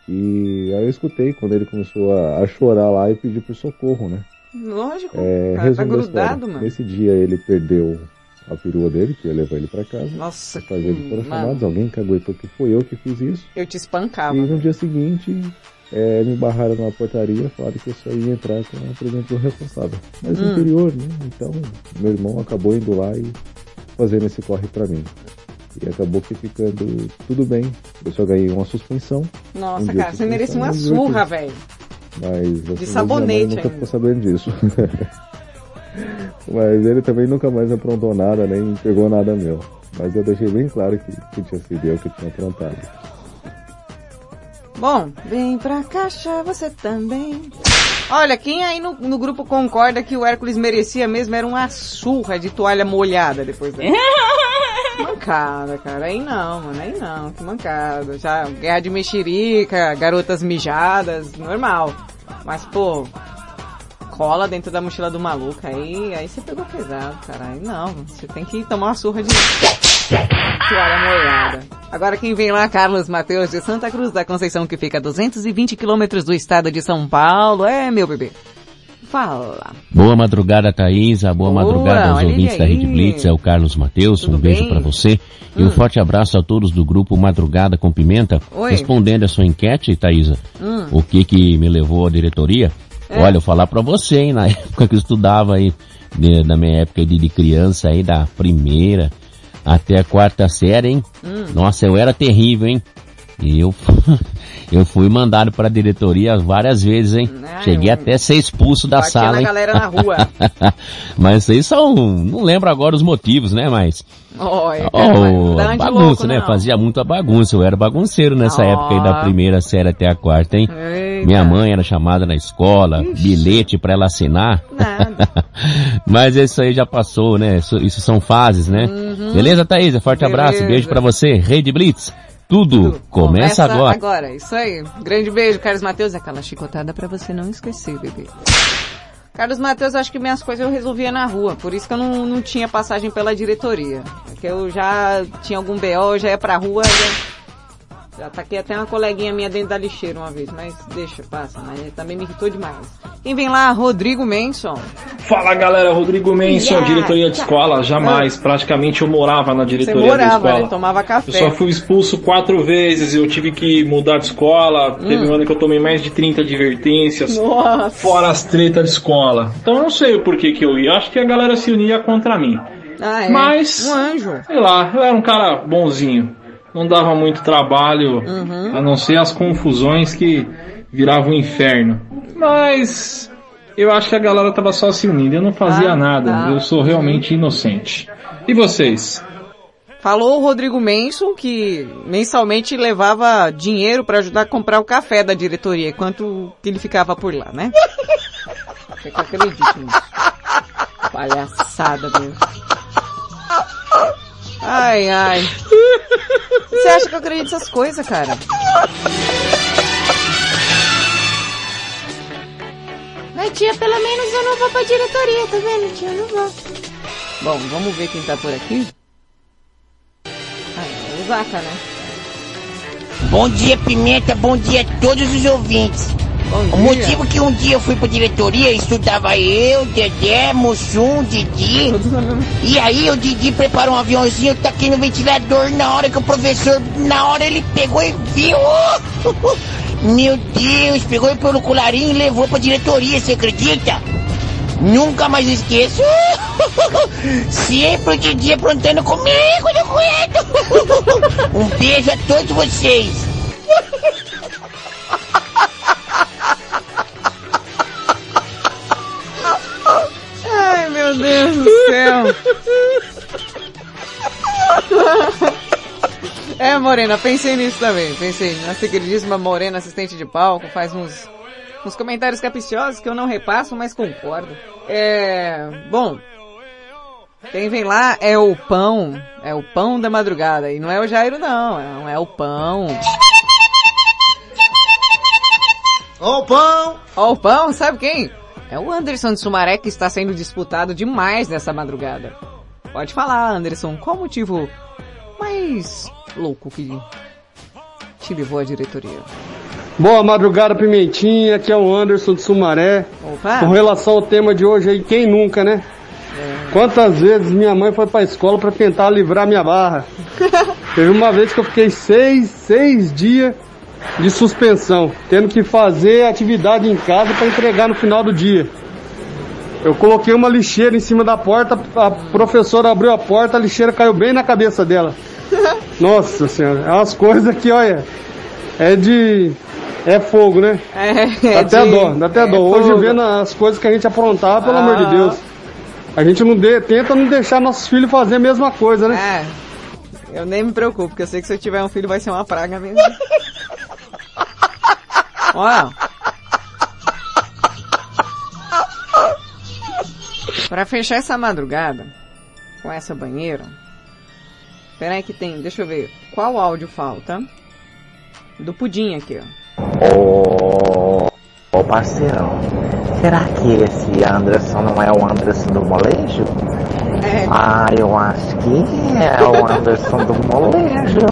E aí eu escutei quando ele começou a, a chorar lá e pedir por socorro, né? Lógico, É, cara, tá da grudado, história. mano. Nesse dia ele perdeu a perua dele, que ia levar ele pra casa. Nossa, dele foram chamados, alguém caguetou que foi eu que fiz isso. Eu te espancava. E no dia seguinte, é, me barraram na portaria, falaram que eu só ia entrar com a do responsável. Mas Hum. interior, né? Então, meu irmão acabou indo lá e fazendo esse corre pra mim. E acabou que ficando tudo bem. Eu só ganhei uma suspensão. Nossa, um cara, você merece uma surra, velho. Mas assim, De sabonete nunca ficou sabendo disso. Mas ele também nunca mais aprontou nada, nem pegou nada meu. Mas eu deixei bem claro que, que tinha sido eu que tinha aprontado. Bom, vem pra caixa você também. Olha, quem aí no, no grupo concorda que o Hércules merecia mesmo era uma surra de toalha molhada depois dela. mancada, cara. Aí não, mano. Aí não. Que mancada. Já, guerra de mexerica, garotas mijadas, normal. Mas, pô, cola dentro da mochila do maluco. Aí, aí você pegou pesado, cara. Aí não. Você tem que tomar uma surra de toalha molhada. Agora quem vem lá, Carlos Mateus de Santa Cruz da Conceição, que fica a 220 quilômetros do estado de São Paulo. É, meu bebê. Fala. Boa madrugada, Thaisa. Boa, Boa, madrugada aos ouvintes da aí. Rede Blitz. É o Carlos Mateus. Tudo um beijo pra você. E um Hum. forte abraço a todos do grupo Madrugada com Pimenta. Oi. Respondendo a sua enquete, Thaisa, Hum. o que que me levou à diretoria? É. Olha, eu falar pra você, hein, na época que eu estudava aí, na minha época de, de criança aí, da primeira até a quarta série, hein? Hum. Nossa, eu era terrível, hein? E eu, eu fui mandado pra diretoria várias vezes, hein? Cheguei até a ser expulso da sala, hein? galera na rua. Mas isso aí são, não lembro agora os motivos, né? Mas, Olha, oh, de bagunça, louco, né? não. Fazia muita bagunça. Eu era bagunceiro nessa Ó. época aí da primeira série até a quarta, hein? Minha mãe era chamada na escola, bilhete para ela assinar. Mas isso aí já passou, né? Isso, isso são fases, né? Beleza, Thaís? Forte abraço, Beleza. beijo para você. Rede Blitz, tudo, começa, agora. Agora, isso aí. Grande beijo, Carlos Matheus. Aquela chicotada pra você não esquecer, bebê. Carlos Matheus, acho que minhas coisas eu resolvia na rua, por isso que eu não, não tinha passagem pela diretoria. Porque eu já tinha algum BO, eu já ia pra rua, já, já taquei até uma coleguinha minha dentro da lixeira uma vez, mas deixa, passa, mas também me irritou demais. Quem vem lá? Rodrigo Menson. Fala galera, Rodrigo Menson, Yeah. diretoria de escola, jamais. Praticamente eu morava na Você diretoria da morava, escola. né? Tomava Eu café. só fui expulso quatro vezes, eu tive que mudar de escola. Teve Hum. um ano que eu tomei mais de 30 advertências. Nossa. Fora as tretas de escola. Então eu não sei o porquê que eu ia. Acho que a galera se unia contra mim. Ah, é. Mas- Um anjo. Sei lá, eu era um cara bonzinho. Não dava muito trabalho, Uhum. a não ser as confusões que viravam um inferno. Mas eu acho que a galera tava só se unindo. Eu não fazia Ah, nada. tá. Eu sou realmente inocente. E vocês? Falou o Rodrigo Menson que mensalmente levava dinheiro pra ajudar a comprar o café da diretoria, enquanto que ele ficava por lá, né? Até que eu acredito nisso. Palhaçada, meu. Ai, ai. Você acha que eu acredito nessas coisas, cara? Mas tia, pelo menos eu não vou pra diretoria, tá vendo, tia? Eu não vou. Bom, vamos ver quem tá por aqui. Ah, é o Zaca, né? Bom dia, Pimenta. Bom dia a todos os ouvintes. O motivo que um dia eu fui pra diretoria, estudava eu, Dedé, Mussum, Didi. E aí o Didi preparou um aviãozinho, eu taquei no ventilador na hora que o professor, na hora ele pegou e viu. Meu Deus, pegou pelo colarinho e levou pra diretoria, você acredita? Nunca mais esqueço. Sempre o Didi aprontando comigo, não aguento. Um beijo a todos vocês. Meu Deus do céu. É, Morena, pensei nisso também. Pensei. Nossa queridíssima Morena, assistente de palco, faz uns, uns comentários capiciosos que eu não repasso, mas concordo. É, bom. Quem vem lá é o pão, é o pão da madrugada. E não é o Jairo não, não é o pão. Ó o pão! Ó o pão, sabe quem? É o Anderson de Sumaré que está sendo disputado demais nessa madrugada. Pode falar, Anderson, qual o motivo mais louco que te levou à diretoria? Boa madrugada, Pimentinha. Aqui é o Anderson de Sumaré. Opa. Com relação ao tema de hoje aí, quem nunca, né? Quantas vezes minha mãe foi pra escola pra tentar livrar minha barra? Teve uma vez que eu fiquei seis, seis dias de suspensão, tendo que fazer atividade em casa para entregar no final do dia. Eu coloquei uma lixeira em cima da porta, a professora abriu a porta, a lixeira caiu bem na cabeça dela. Nossa senhora, é umas coisas que, olha, é de. É fogo, né? É, Dá até de- dó, dá até é dó. Hoje fogo. vendo as coisas que a gente aprontava, pelo amor de Ah. Deus. A gente não dê, tenta não deixar nossos filhos fazer a mesma coisa, né? É, eu nem me preocupo, porque eu sei que se eu tiver um filho vai ser uma praga mesmo. Ó. Pra fechar essa madrugada com essa banheira. Pera aí que tem, deixa eu ver. Qual áudio falta? Do pudim aqui, ó. Ô, ô parceirão, será que esse Anderson não é o Anderson do molejo? Ah, eu acho que é o Anderson do molejo.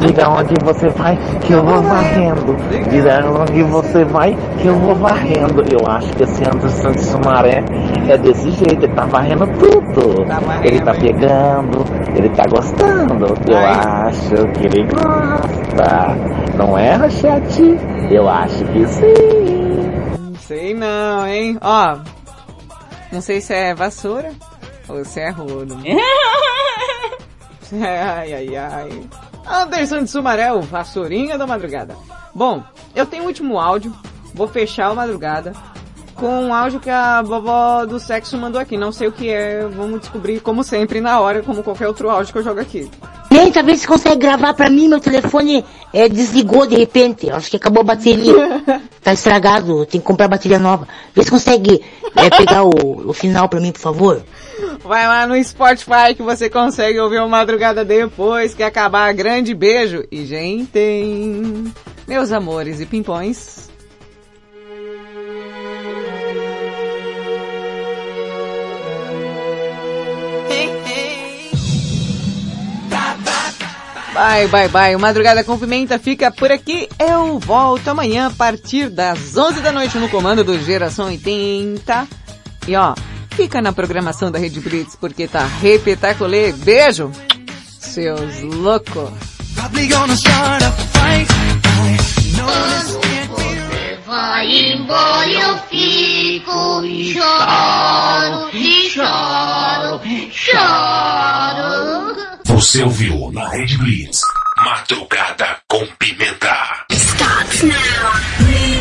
Diga onde você vai que eu vou varrendo. Diga onde você vai que eu vou varrendo. Eu acho que esse Anderson de Sumaré é desse jeito, ele tá varrendo tudo. Ele tá pegando, ele tá gostando. Eu acho que ele gosta. Não é, Rachete? Eu acho que sim. Não sei não, hein? Ó. Não sei se é vassoura se é rodo. ai, ai, ai. Anderson de Sumaré, o vassourinha da madrugada. Bom, eu tenho o último áudio. Vou fechar a madrugada com um áudio que a vovó do sexo mandou aqui. Não sei o que é, vamos descobrir como sempre na hora, como qualquer outro áudio que eu jogo aqui. Tenta ver se consegue gravar pra mim, meu telefone é, desligou de repente. Acho que acabou a bateria. Tá estragado, tem que comprar bateria nova. Vê se consegue é, pegar o, o final pra mim, por favor. Vai lá no Spotify que você consegue ouvir uma madrugada depois que acabar. Grande beijo. E, gente, meus amores e pimpões. Bye, bye, bye. O Madrugada com Pimenta fica por aqui. Eu volto amanhã a partir das 11 da noite no comando do Geração 80. E ó, fica na programação da Rede Blitz porque tá repetaculê. Beijo, seus loucos. Vai embora eu fico e choro, e choro, choro. Você ouviu na Red Blitz. Madrugada com Pimenta. Stop now.